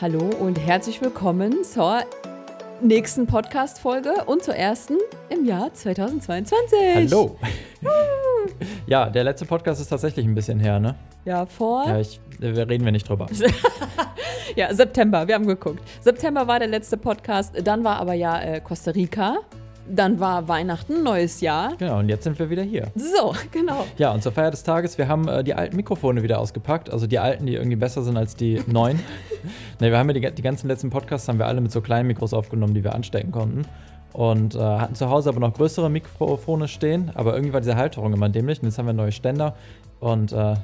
Hallo und herzlich willkommen zur nächsten Podcast-Folge und zur ersten im Jahr 2022. Hallo. ja, der letzte Podcast ist tatsächlich ein bisschen her, ne? Ja, vor. Ja, ich, wir reden wir nicht drüber. ja, September, wir haben geguckt. September war der letzte Podcast, dann war aber ja äh, Costa Rica. Dann war Weihnachten, neues Jahr. Genau, und jetzt sind wir wieder hier. So, genau. Ja, und zur Feier des Tages, wir haben äh, die alten Mikrofone wieder ausgepackt. Also die alten, die irgendwie besser sind als die neuen. ne, wir haben ja die, die ganzen letzten Podcasts haben wir alle mit so kleinen Mikros aufgenommen, die wir anstecken konnten. Und äh, hatten zu Hause aber noch größere Mikrofone stehen. Aber irgendwie war diese Halterung immer dämlich. Und jetzt haben wir neue Ständer. Und äh,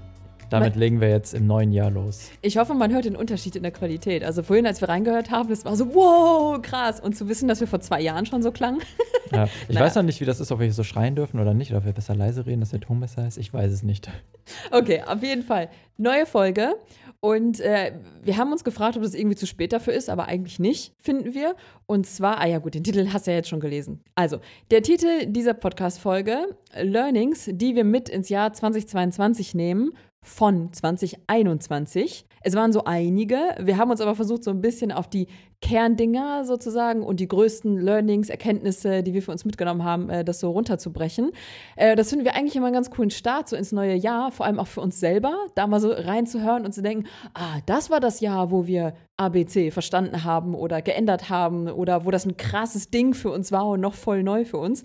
damit legen wir jetzt im neuen Jahr los. Ich hoffe, man hört den Unterschied in der Qualität. Also vorhin, als wir reingehört haben, das war so, wow, krass. Und zu wissen, dass wir vor zwei Jahren schon so klangen. Ja, ich naja. weiß noch nicht, wie das ist, ob wir hier so schreien dürfen oder nicht, oder ob wir besser leise reden, dass der Ton besser ist. Ich weiß es nicht. Okay, auf jeden Fall. Neue Folge. Und äh, wir haben uns gefragt, ob das irgendwie zu spät dafür ist, aber eigentlich nicht, finden wir. Und zwar, ah ja gut, den Titel hast du ja jetzt schon gelesen. Also, der Titel dieser Podcast-Folge, Learnings, die wir mit ins Jahr 2022 nehmen von 2021. Es waren so einige. Wir haben uns aber versucht, so ein bisschen auf die Kerndinger sozusagen und die größten Learnings, Erkenntnisse, die wir für uns mitgenommen haben, äh, das so runterzubrechen. Äh, das finden wir eigentlich immer einen ganz coolen Start so ins neue Jahr, vor allem auch für uns selber, da mal so reinzuhören und zu denken, ah, das war das Jahr, wo wir ABC verstanden haben oder geändert haben oder wo das ein krasses Ding für uns war und noch voll neu für uns.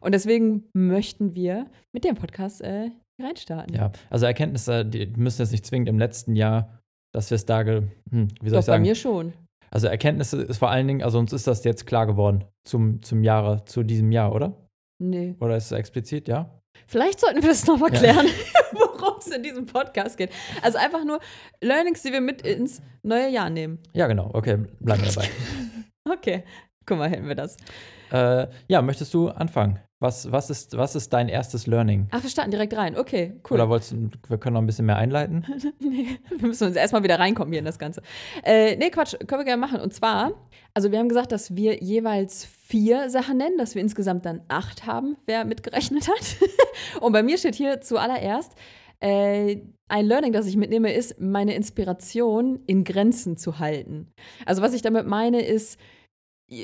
Und deswegen möchten wir mit dem Podcast äh, reinstarten. Ja, also Erkenntnisse, die müssen jetzt nicht zwingend im letzten Jahr, dass wir es da, hm, wie soll Doch, ich sagen? bei mir schon. Also Erkenntnisse ist vor allen Dingen, also uns ist das jetzt klar geworden zum, zum Jahre, zu diesem Jahr, oder? Nee. Oder ist es explizit, ja? Vielleicht sollten wir das nochmal klären, ja. worum es in diesem Podcast geht. Also einfach nur Learnings, die wir mit ins neue Jahr nehmen. Ja, genau. Okay, bleiben wir dabei. okay, guck mal, hätten wir das. Äh, ja, möchtest du anfangen? Was, was, ist, was ist dein erstes Learning? Ach, wir starten direkt rein. Okay, cool. Oder wolltest du, wir können noch ein bisschen mehr einleiten? nee, wir müssen uns erstmal wieder reinkommen hier in das Ganze. Äh, nee, Quatsch, können wir gerne machen. Und zwar, also wir haben gesagt, dass wir jeweils vier Sachen nennen, dass wir insgesamt dann acht haben, wer mitgerechnet hat. Und bei mir steht hier zuallererst, äh, ein Learning, das ich mitnehme, ist, meine Inspiration in Grenzen zu halten. Also was ich damit meine, ist,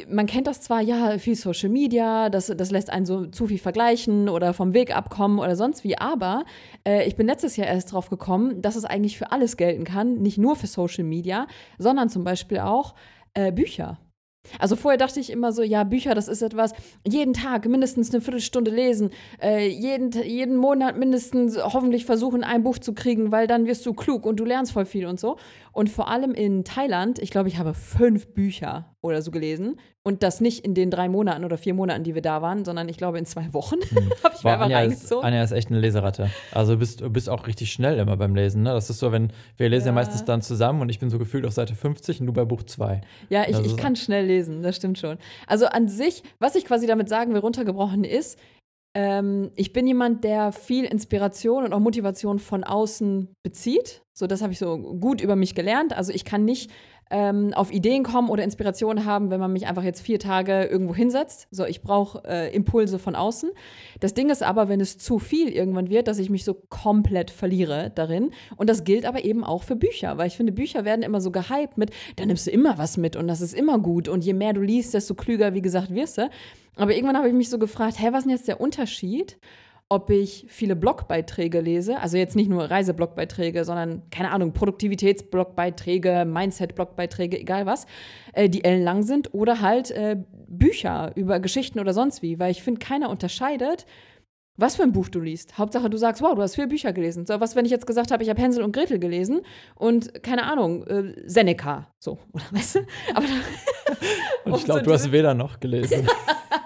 man kennt das zwar, ja, viel Social Media, das, das lässt einen so zu viel vergleichen oder vom Weg abkommen oder sonst wie, aber äh, ich bin letztes Jahr erst drauf gekommen, dass es eigentlich für alles gelten kann, nicht nur für Social Media, sondern zum Beispiel auch äh, Bücher. Also vorher dachte ich immer so, ja, Bücher, das ist etwas, jeden Tag mindestens eine Viertelstunde lesen, äh, jeden, jeden Monat mindestens hoffentlich versuchen, ein Buch zu kriegen, weil dann wirst du klug und du lernst voll viel und so. Und vor allem in Thailand, ich glaube, ich habe fünf Bücher oder so gelesen. Und das nicht in den drei Monaten oder vier Monaten, die wir da waren, sondern ich glaube in zwei Wochen hm. habe ich mir einfach Anja reingezogen. Ist, Anja ist echt eine Leseratte. Also du bist, bist auch richtig schnell immer beim Lesen. Ne? Das ist so, wenn wir lesen ja. ja meistens dann zusammen und ich bin so gefühlt auf Seite 50 und du bei Buch 2. Ja, ich, ich kann schnell lesen, das stimmt schon. Also an sich, was ich quasi damit sagen will, runtergebrochen ist, ähm, ich bin jemand, der viel Inspiration und auch Motivation von außen bezieht. So, das habe ich so gut über mich gelernt. Also ich kann nicht ähm, auf Ideen kommen oder Inspiration haben, wenn man mich einfach jetzt vier Tage irgendwo hinsetzt. So, ich brauche äh, Impulse von außen. Das Ding ist aber, wenn es zu viel irgendwann wird, dass ich mich so komplett verliere darin. Und das gilt aber eben auch für Bücher, weil ich finde, Bücher werden immer so gehypt mit, da nimmst du immer was mit und das ist immer gut. Und je mehr du liest, desto klüger, wie gesagt, wirst du. Aber irgendwann habe ich mich so gefragt, hä, was ist denn jetzt der Unterschied? ob ich viele Blogbeiträge lese, also jetzt nicht nur Reiseblockbeiträge, sondern keine Ahnung, Produktivitätsblockbeiträge, Mindset-Blockbeiträge, egal was, äh, die ellenlang sind, oder halt äh, Bücher über Geschichten oder sonst wie, weil ich finde, keiner unterscheidet, was für ein Buch du liest. Hauptsache, du sagst, wow, du hast vier Bücher gelesen. So, was, wenn ich jetzt gesagt habe, ich habe Hänsel und Gretel gelesen und, keine Ahnung, äh, Seneca. So, oder weißt du? Aber und ich glaube, so du hast weder noch gelesen.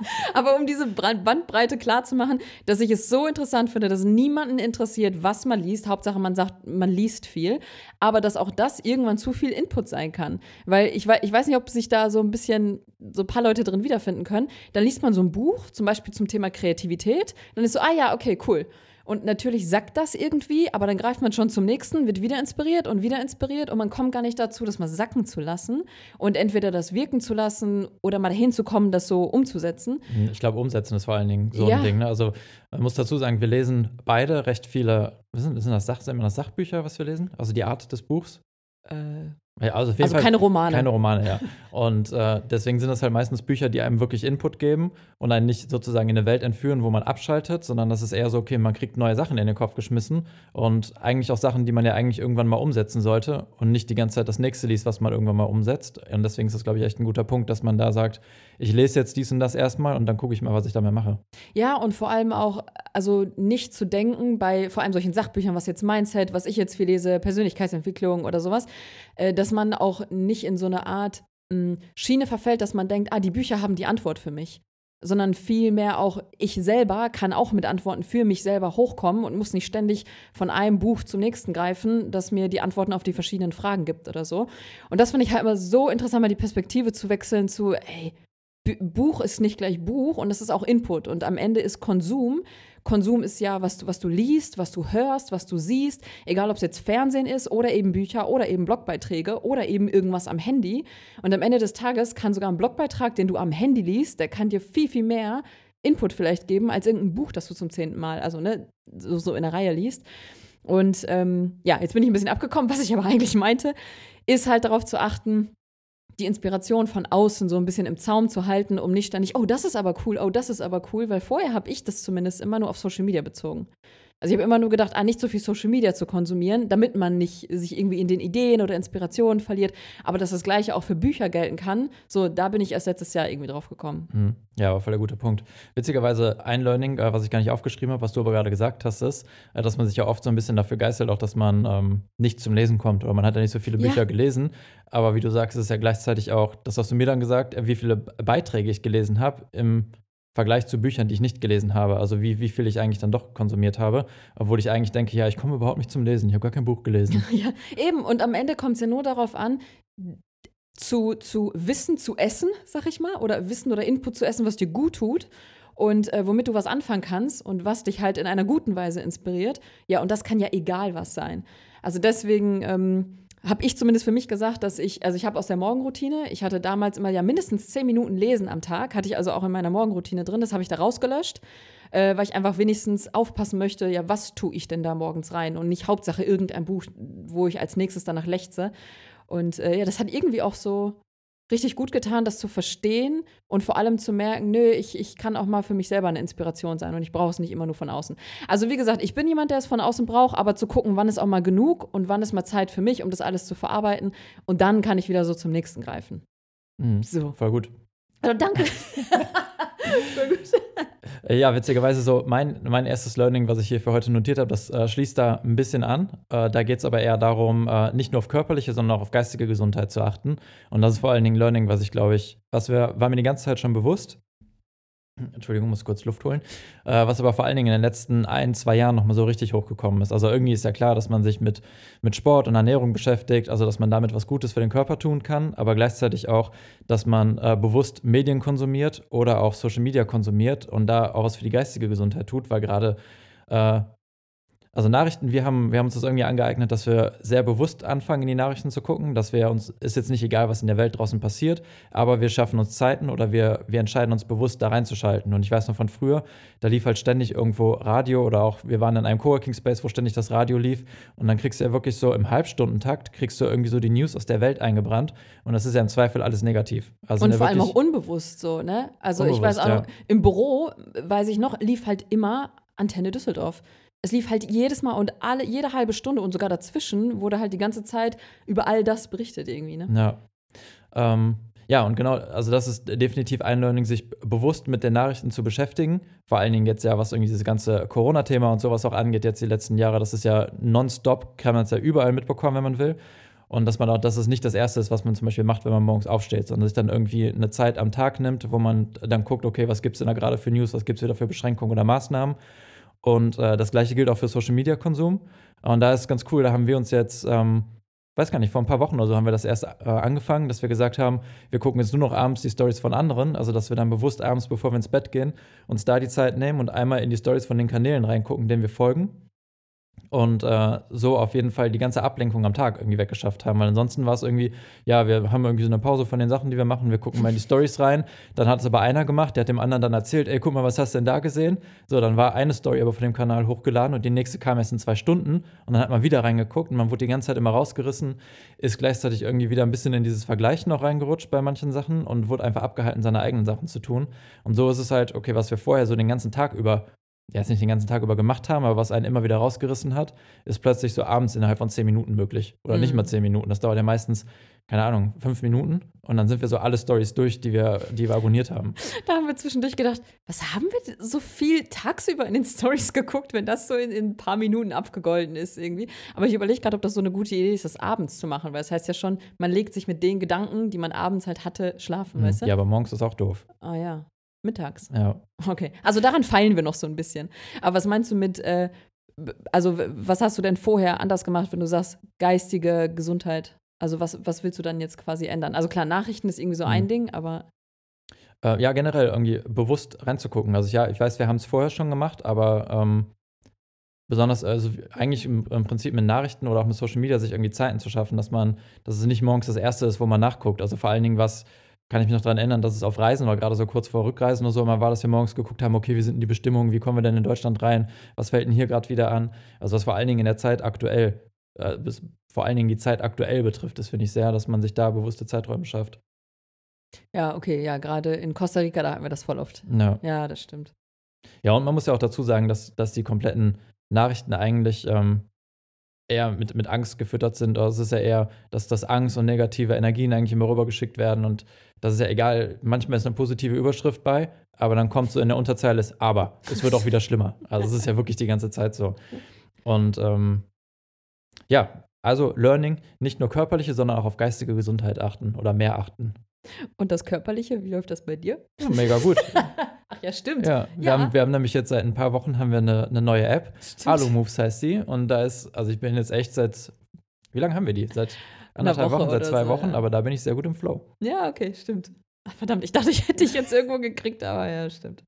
Aber um diese Bandbreite klarzumachen, dass ich es so interessant finde, dass niemanden interessiert, was man liest. Hauptsache, man sagt, man liest viel. Aber dass auch das irgendwann zu viel Input sein kann. Weil ich, ich weiß nicht, ob sich da so ein bisschen so ein paar Leute drin wiederfinden können. Dann liest man so ein Buch, zum Beispiel zum Thema Kreativität. Dann ist so, ah ja, okay, cool. Und natürlich sackt das irgendwie, aber dann greift man schon zum nächsten, wird wieder inspiriert und wieder inspiriert und man kommt gar nicht dazu, das mal sacken zu lassen und entweder das wirken zu lassen oder mal dahin zu kommen, das so umzusetzen. Hm, ich glaube, umsetzen ist vor allen Dingen so ja. ein Ding. Ne? Also man muss dazu sagen, wir lesen beide recht viele, was sind, sind das, Sach, sind das Sachbücher, was wir lesen? Also die Art des Buchs? Äh, Ja, also, also keine Romane. Keine Romane, ja. Und äh, deswegen sind das halt meistens Bücher, die einem wirklich Input geben und einen nicht sozusagen in eine Welt entführen, wo man abschaltet, sondern das ist eher so, okay, man kriegt neue Sachen in den Kopf geschmissen und eigentlich auch Sachen, die man ja eigentlich irgendwann mal umsetzen sollte und nicht die ganze Zeit das nächste liest, was man irgendwann mal umsetzt. Und deswegen ist das, glaube ich, echt ein guter Punkt, dass man da sagt, ich lese jetzt dies und das erstmal und dann gucke ich mal, was ich damit mache. Ja, und vor allem auch, also nicht zu denken bei vor allem solchen Sachbüchern, was jetzt Mindset, was ich jetzt viel lese, Persönlichkeitsentwicklung oder sowas, äh, dass man auch nicht in so eine Art hm, Schiene verfällt, dass man denkt, ah, die Bücher haben die Antwort für mich sondern vielmehr auch ich selber kann auch mit Antworten für mich selber hochkommen und muss nicht ständig von einem Buch zum nächsten greifen, das mir die Antworten auf die verschiedenen Fragen gibt oder so. Und das finde ich halt immer so interessant, mal die Perspektive zu wechseln zu, ey, Buch ist nicht gleich Buch und es ist auch Input und am Ende ist Konsum. Konsum ist ja, was du, was du liest, was du hörst, was du siehst, egal ob es jetzt Fernsehen ist oder eben Bücher oder eben Blogbeiträge oder eben irgendwas am Handy. Und am Ende des Tages kann sogar ein Blogbeitrag, den du am Handy liest, der kann dir viel, viel mehr Input vielleicht geben als irgendein Buch, das du zum zehnten Mal, also ne, so, so in der Reihe liest. Und ähm, ja, jetzt bin ich ein bisschen abgekommen. Was ich aber eigentlich meinte, ist halt darauf zu achten, die Inspiration von außen so ein bisschen im Zaum zu halten, um nicht ständig, oh, das ist aber cool, oh, das ist aber cool, weil vorher habe ich das zumindest immer nur auf Social Media bezogen. Also ich habe immer nur gedacht, ah, nicht so viel Social Media zu konsumieren, damit man nicht sich irgendwie in den Ideen oder Inspirationen verliert. Aber dass das Gleiche auch für Bücher gelten kann, so da bin ich erst letztes Jahr irgendwie drauf gekommen. Mhm. Ja, war voll der gute Punkt. Witzigerweise ein Learning, äh, was ich gar nicht aufgeschrieben habe, was du aber gerade gesagt hast, ist, äh, dass man sich ja oft so ein bisschen dafür geistert, auch dass man ähm, nicht zum Lesen kommt oder man hat ja nicht so viele Bücher ja. gelesen. Aber wie du sagst, ist es ja gleichzeitig auch, das hast du mir dann gesagt, äh, wie viele Beiträge ich gelesen habe im Vergleich zu Büchern, die ich nicht gelesen habe. Also wie, wie viel ich eigentlich dann doch konsumiert habe. Obwohl ich eigentlich denke, ja, ich komme überhaupt nicht zum Lesen. Ich habe gar kein Buch gelesen. ja, eben. Und am Ende kommt es ja nur darauf an, zu, zu Wissen zu essen, sag ich mal, oder Wissen oder Input zu essen, was dir gut tut und äh, womit du was anfangen kannst und was dich halt in einer guten Weise inspiriert. Ja, und das kann ja egal was sein. Also deswegen ähm, habe ich zumindest für mich gesagt, dass ich, also ich habe aus der Morgenroutine, ich hatte damals immer ja mindestens zehn Minuten Lesen am Tag, hatte ich also auch in meiner Morgenroutine drin, das habe ich da rausgelöscht, äh, weil ich einfach wenigstens aufpassen möchte, ja, was tue ich denn da morgens rein und nicht Hauptsache irgendein Buch, wo ich als nächstes danach lechze. Und äh, ja, das hat irgendwie auch so, richtig gut getan, das zu verstehen und vor allem zu merken, nö, ich, ich kann auch mal für mich selber eine Inspiration sein und ich brauche es nicht immer nur von außen. Also wie gesagt, ich bin jemand, der es von außen braucht, aber zu gucken, wann ist auch mal genug und wann ist mal Zeit für mich, um das alles zu verarbeiten und dann kann ich wieder so zum nächsten greifen. Mhm, so. Voll gut. Also danke. voll gut. Ja, witzigerweise so mein, mein erstes Learning, was ich hier für heute notiert habe, das äh, schließt da ein bisschen an. Äh, da geht es aber eher darum, äh, nicht nur auf körperliche, sondern auch auf geistige Gesundheit zu achten. Und das ist vor allen Dingen Learning, was ich glaube ich, was wir, war mir die ganze Zeit schon bewusst, Entschuldigung, muss kurz Luft holen. Äh, was aber vor allen Dingen in den letzten ein, zwei Jahren nochmal so richtig hochgekommen ist. Also irgendwie ist ja klar, dass man sich mit, mit Sport und Ernährung beschäftigt, also dass man damit was Gutes für den Körper tun kann, aber gleichzeitig auch, dass man äh, bewusst Medien konsumiert oder auch Social Media konsumiert und da auch was für die geistige Gesundheit tut, weil gerade äh, also Nachrichten, wir haben, wir haben uns das irgendwie angeeignet, dass wir sehr bewusst anfangen, in die Nachrichten zu gucken, dass wir uns, ist jetzt nicht egal, was in der Welt draußen passiert, aber wir schaffen uns Zeiten oder wir, wir entscheiden uns bewusst, da reinzuschalten. Und ich weiß noch von früher, da lief halt ständig irgendwo Radio oder auch, wir waren in einem Coworking Space, wo ständig das Radio lief und dann kriegst du ja wirklich so im Halbstundentakt, kriegst du irgendwie so die News aus der Welt eingebrannt und das ist ja im Zweifel alles negativ. Also und vor allem auch unbewusst so, ne? Also ich weiß auch noch, ja. im Büro, weiß ich noch, lief halt immer Antenne Düsseldorf es lief halt jedes Mal und alle, jede halbe Stunde und sogar dazwischen wurde halt die ganze Zeit über all das berichtet irgendwie, ne? Ja. Ähm, ja, und genau, also das ist definitiv ein Learning, sich bewusst mit den Nachrichten zu beschäftigen. Vor allen Dingen jetzt ja, was irgendwie dieses ganze Corona-Thema und sowas auch angeht, jetzt die letzten Jahre, das ist ja nonstop, kann man es ja überall mitbekommen, wenn man will. Und dass man auch, dass es nicht das Erste ist, was man zum Beispiel macht, wenn man morgens aufsteht, sondern sich dann irgendwie eine Zeit am Tag nimmt, wo man dann guckt, okay, was gibt es denn da gerade für News, was gibt es wieder für Beschränkungen oder Maßnahmen und äh, das gleiche gilt auch für Social Media Konsum. Und da ist ganz cool, da haben wir uns jetzt, ähm, weiß gar nicht, vor ein paar Wochen oder so haben wir das erst äh, angefangen, dass wir gesagt haben, wir gucken jetzt nur noch abends die Stories von anderen, also dass wir dann bewusst abends, bevor wir ins Bett gehen, uns da die Zeit nehmen und einmal in die Stories von den Kanälen reingucken, denen wir folgen. Und äh, so auf jeden Fall die ganze Ablenkung am Tag irgendwie weggeschafft haben. Weil ansonsten war es irgendwie, ja, wir haben irgendwie so eine Pause von den Sachen, die wir machen, wir gucken mal in die Stories rein. Dann hat es aber einer gemacht, der hat dem anderen dann erzählt, ey, guck mal, was hast du denn da gesehen? So, dann war eine Story aber von dem Kanal hochgeladen und die nächste kam erst in zwei Stunden und dann hat man wieder reingeguckt und man wurde die ganze Zeit immer rausgerissen, ist gleichzeitig irgendwie wieder ein bisschen in dieses Vergleichen noch reingerutscht bei manchen Sachen und wurde einfach abgehalten, seine eigenen Sachen zu tun. Und so ist es halt, okay, was wir vorher so den ganzen Tag über jetzt nicht den ganzen Tag über gemacht haben, aber was einen immer wieder rausgerissen hat, ist plötzlich so abends innerhalb von zehn Minuten möglich. Oder mhm. nicht mal zehn Minuten. Das dauert ja meistens, keine Ahnung, fünf Minuten. Und dann sind wir so alle Stories durch, die wir, die wir abonniert haben. Da haben wir zwischendurch gedacht, was haben wir so viel tagsüber in den Stories geguckt, wenn das so in, in ein paar Minuten abgegolten ist irgendwie. Aber ich überlege gerade, ob das so eine gute Idee ist, das abends zu machen, weil es das heißt ja schon, man legt sich mit den Gedanken, die man abends halt hatte, schlafen, mhm. weißt du? Ja, aber morgens ist auch doof. Ah ja. Mittags. Ja. Okay. Also daran feilen wir noch so ein bisschen. Aber was meinst du mit, äh, also was hast du denn vorher anders gemacht, wenn du sagst, geistige Gesundheit? Also was, was willst du dann jetzt quasi ändern? Also klar, Nachrichten ist irgendwie so ein mhm. Ding, aber. Äh, ja, generell irgendwie bewusst reinzugucken. Also ja, ich weiß, wir haben es vorher schon gemacht, aber ähm, besonders, also eigentlich im, im, Prinzip mit Nachrichten oder auch mit Social Media sich irgendwie Zeiten zu schaffen, dass man, dass es nicht morgens das Erste ist, wo man nachguckt. Also vor allen Dingen was kann ich mich noch daran erinnern, dass es auf Reisen war, gerade so kurz vor Rückreisen oder so, mal war, dass wir morgens geguckt haben, okay, wie sind denn die Bestimmungen, wie kommen wir denn in Deutschland rein, was fällt denn hier gerade wieder an? Also was vor allen Dingen in der Zeit aktuell, äh, bis, vor allen Dingen die Zeit aktuell betrifft, das finde ich sehr, dass man sich da bewusste Zeiträume schafft. Ja, okay, ja, gerade in Costa Rica, da hatten wir das voll oft. Ja. ja, das stimmt. Ja, und man muss ja auch dazu sagen, dass, dass die kompletten Nachrichten eigentlich ähm, eher mit, mit Angst gefüttert sind. Also es ist ja eher, dass das Angst und negative Energien eigentlich immer rübergeschickt werden und das ist ja egal. Manchmal ist eine positive Überschrift bei, aber dann kommt so in der Unterzeile ist aber. Es wird auch wieder schlimmer. Also es ist ja wirklich die ganze Zeit so. Und ähm, ja, also Learning, nicht nur körperliche, sondern auch auf geistige Gesundheit achten oder mehr achten. Und das Körperliche, wie läuft das bei dir? Ja, mega gut. Ach ja, stimmt. Ja, wir, ja. Haben, wir haben nämlich jetzt seit ein paar Wochen haben wir eine, eine neue App. Alu Moves heißt sie. Und da ist, also ich bin jetzt echt seit, wie lange haben wir die? Seit anderthalb Wochen, seit zwei so, Wochen, ja. aber da bin ich sehr gut im Flow. Ja, okay, stimmt. Ach, verdammt, ich dachte, ich hätte dich jetzt irgendwo gekriegt, aber ja, stimmt.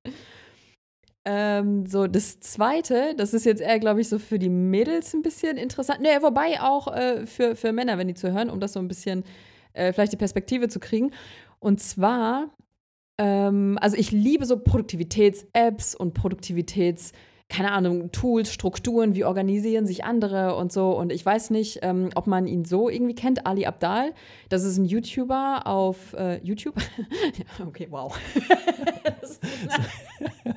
Ähm, so, das zweite, das ist jetzt eher, glaube ich, so für die Mädels ein bisschen interessant. Ne, wobei auch äh, für, für Männer, wenn die zu hören, um das so ein bisschen äh, vielleicht die Perspektive zu kriegen. Und zwar, ähm, also ich liebe so Produktivitäts-Apps und Produktivitäts- keine Ahnung, Tools, Strukturen, wie organisieren sich andere und so. Und ich weiß nicht, ähm, ob man ihn so irgendwie kennt, Ali Abdal. Das ist ein YouTuber auf äh, YouTube. okay, wow. das, ist, das,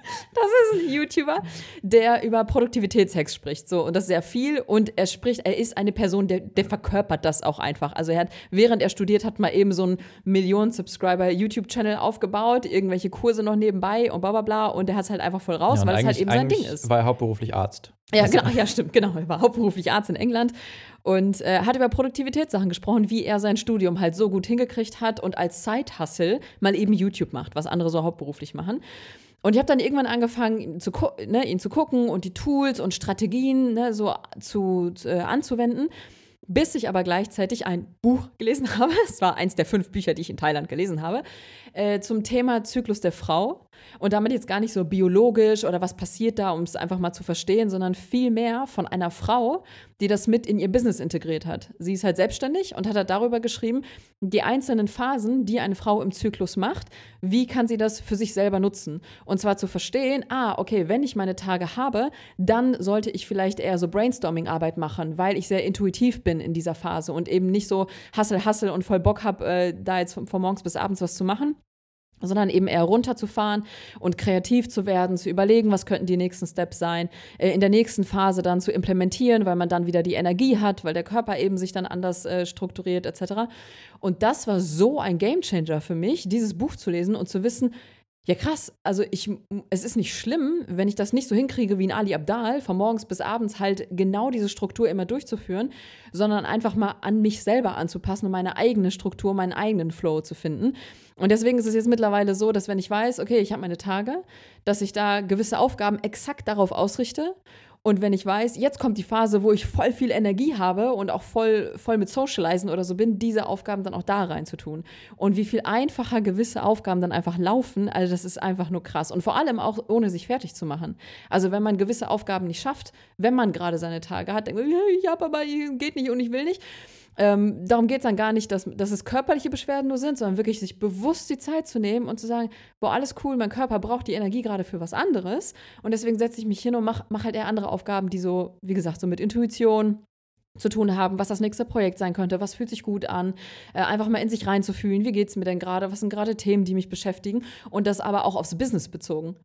ist, ein YouTuber, der über Produktivitätshacks spricht. So, und das ist sehr viel. Und er spricht, er ist eine Person, der, der verkörpert das auch einfach. Also er hat, während er studiert hat, mal eben so einen Millionen-Subscriber-YouTube-Channel aufgebaut, irgendwelche Kurse noch nebenbei und bla bla bla. Und er hat es halt einfach voll raus, ja, weil es halt eben sein Ding ist war er hauptberuflich Arzt. Ja, genau, ja, stimmt, genau. Er war hauptberuflich Arzt in England und äh, hat über Produktivitätssachen gesprochen, wie er sein Studium halt so gut hingekriegt hat und als Side-Hustle mal eben YouTube macht, was andere so hauptberuflich machen. Und ich habe dann irgendwann angefangen, ihn zu, ne, ihn zu gucken und die Tools und Strategien ne, so zu, äh, anzuwenden bis ich aber gleichzeitig ein Buch gelesen habe. Es war eins der fünf Bücher, die ich in Thailand gelesen habe, äh, zum Thema Zyklus der Frau. Und damit jetzt gar nicht so biologisch oder was passiert da, um es einfach mal zu verstehen, sondern viel mehr von einer Frau, die das mit in ihr Business integriert hat. Sie ist halt selbstständig und hat halt darüber geschrieben, die einzelnen Phasen, die eine Frau im Zyklus macht, wie kann sie das für sich selber nutzen? Und zwar zu verstehen, ah, okay, wenn ich meine Tage habe, dann sollte ich vielleicht eher so Brainstorming-Arbeit machen, weil ich sehr intuitiv bin in dieser Phase und eben nicht so hassel, hassel und voll Bock habe, äh, da jetzt von, von morgens bis abends was zu machen sondern eben eher runterzufahren und kreativ zu werden, zu überlegen, was könnten die nächsten Steps sein, äh, in der nächsten Phase dann zu implementieren, weil man dann wieder die Energie hat, weil der Körper eben sich dann anders äh, strukturiert etc. Und das war so ein Gamechanger für mich, dieses Buch zu lesen und zu wissen, ja, krass. Also ich, es ist nicht schlimm, wenn ich das nicht so hinkriege wie ein Ali Abdal, von morgens bis abends halt genau diese Struktur immer durchzuführen, sondern einfach mal an mich selber anzupassen und meine eigene Struktur, meinen eigenen Flow zu finden. Und deswegen ist es jetzt mittlerweile so, dass wenn ich weiß, okay, ich habe meine Tage, dass ich da gewisse Aufgaben exakt darauf ausrichte Und wenn ich weiß, jetzt kommt die Phase, wo ich voll viel Energie habe und auch voll, voll mit Socializen oder so bin, diese Aufgaben dann auch da rein zu tun. Und wie viel einfacher gewisse Aufgaben dann einfach laufen, also das ist einfach nur krass. Und vor allem auch ohne sich fertig zu machen. Also wenn man gewisse Aufgaben nicht schafft, wenn man gerade seine Tage hat, denkt man, ich aber geht nicht und ich will nicht ähm, darum geht es dann gar nicht, dass, dass es körperliche Beschwerden nur sind, sondern wirklich sich bewusst die Zeit zu nehmen und zu sagen, boah, alles cool, mein Körper braucht die Energie gerade für was anderes. Und deswegen setze ich mich hin und mache mach halt eher andere Aufgaben, die so, wie gesagt, so mit Intuition, zu tun haben, was das nächste Projekt sein könnte, was fühlt sich gut an, äh, einfach mal in sich reinzufühlen, wie geht es mir denn gerade, was sind gerade Themen, die mich beschäftigen und das aber auch aufs Business bezogen.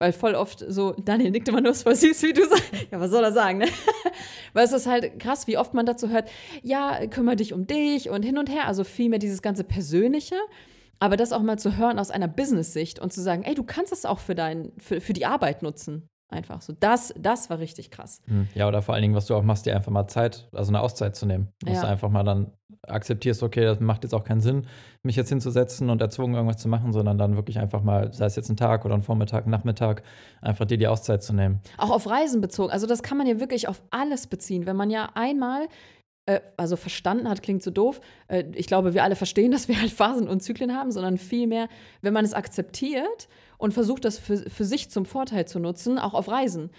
Weil voll oft so, Daniel nickt immer nur, ist voll süß, wie du sagst. Ja, was soll er sagen, ne? Weil es ist halt krass, wie oft man dazu hört, ja, kümmere dich um dich und hin und her. Also vielmehr dieses ganze Persönliche. Aber das auch mal zu hören aus einer Business-Sicht und zu sagen, ey, du kannst das auch für, dein, für, für die Arbeit nutzen. Einfach so. Das, das war richtig krass. Hm. Ja, oder vor allen Dingen, was du auch machst, dir einfach mal Zeit, also eine Auszeit zu nehmen. Dass ja. du einfach mal dann akzeptierst, okay, das macht jetzt auch keinen Sinn, mich jetzt hinzusetzen und erzwungen, irgendwas zu machen, sondern dann wirklich einfach mal, sei es jetzt ein Tag oder ein Vormittag, Nachmittag, einfach dir die Auszeit zu nehmen. Auch auf Reisen bezogen. Also das kann man ja wirklich auf alles beziehen. Wenn man ja einmal äh, also verstanden hat, klingt so doof. Äh, ich glaube, wir alle verstehen, dass wir halt Phasen und Zyklen haben, sondern vielmehr, wenn man es akzeptiert und versucht, das für, für sich zum Vorteil zu nutzen, auch auf Reisen.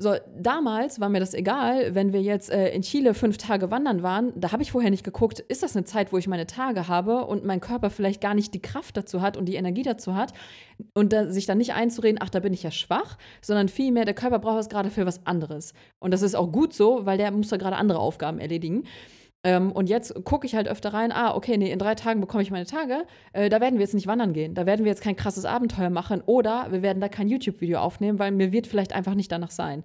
So, damals war mir das egal, wenn wir jetzt äh, in Chile fünf Tage wandern waren, da habe ich vorher nicht geguckt, ist das eine Zeit, wo ich meine Tage habe und mein Körper vielleicht gar nicht die Kraft dazu hat und die Energie dazu hat und da, sich dann nicht einzureden, ach, da bin ich ja schwach, sondern vielmehr, der Körper braucht es gerade für was anderes. Und das ist auch gut so, weil der muss da gerade andere Aufgaben erledigen. Ähm, und jetzt gucke ich halt öfter rein, ah, okay, nee, in drei Tagen bekomme ich meine Tage. Äh, da werden wir jetzt nicht wandern gehen. Da werden wir jetzt kein krasses Abenteuer machen oder wir werden da kein YouTube-Video aufnehmen, weil mir wird vielleicht einfach nicht danach sein.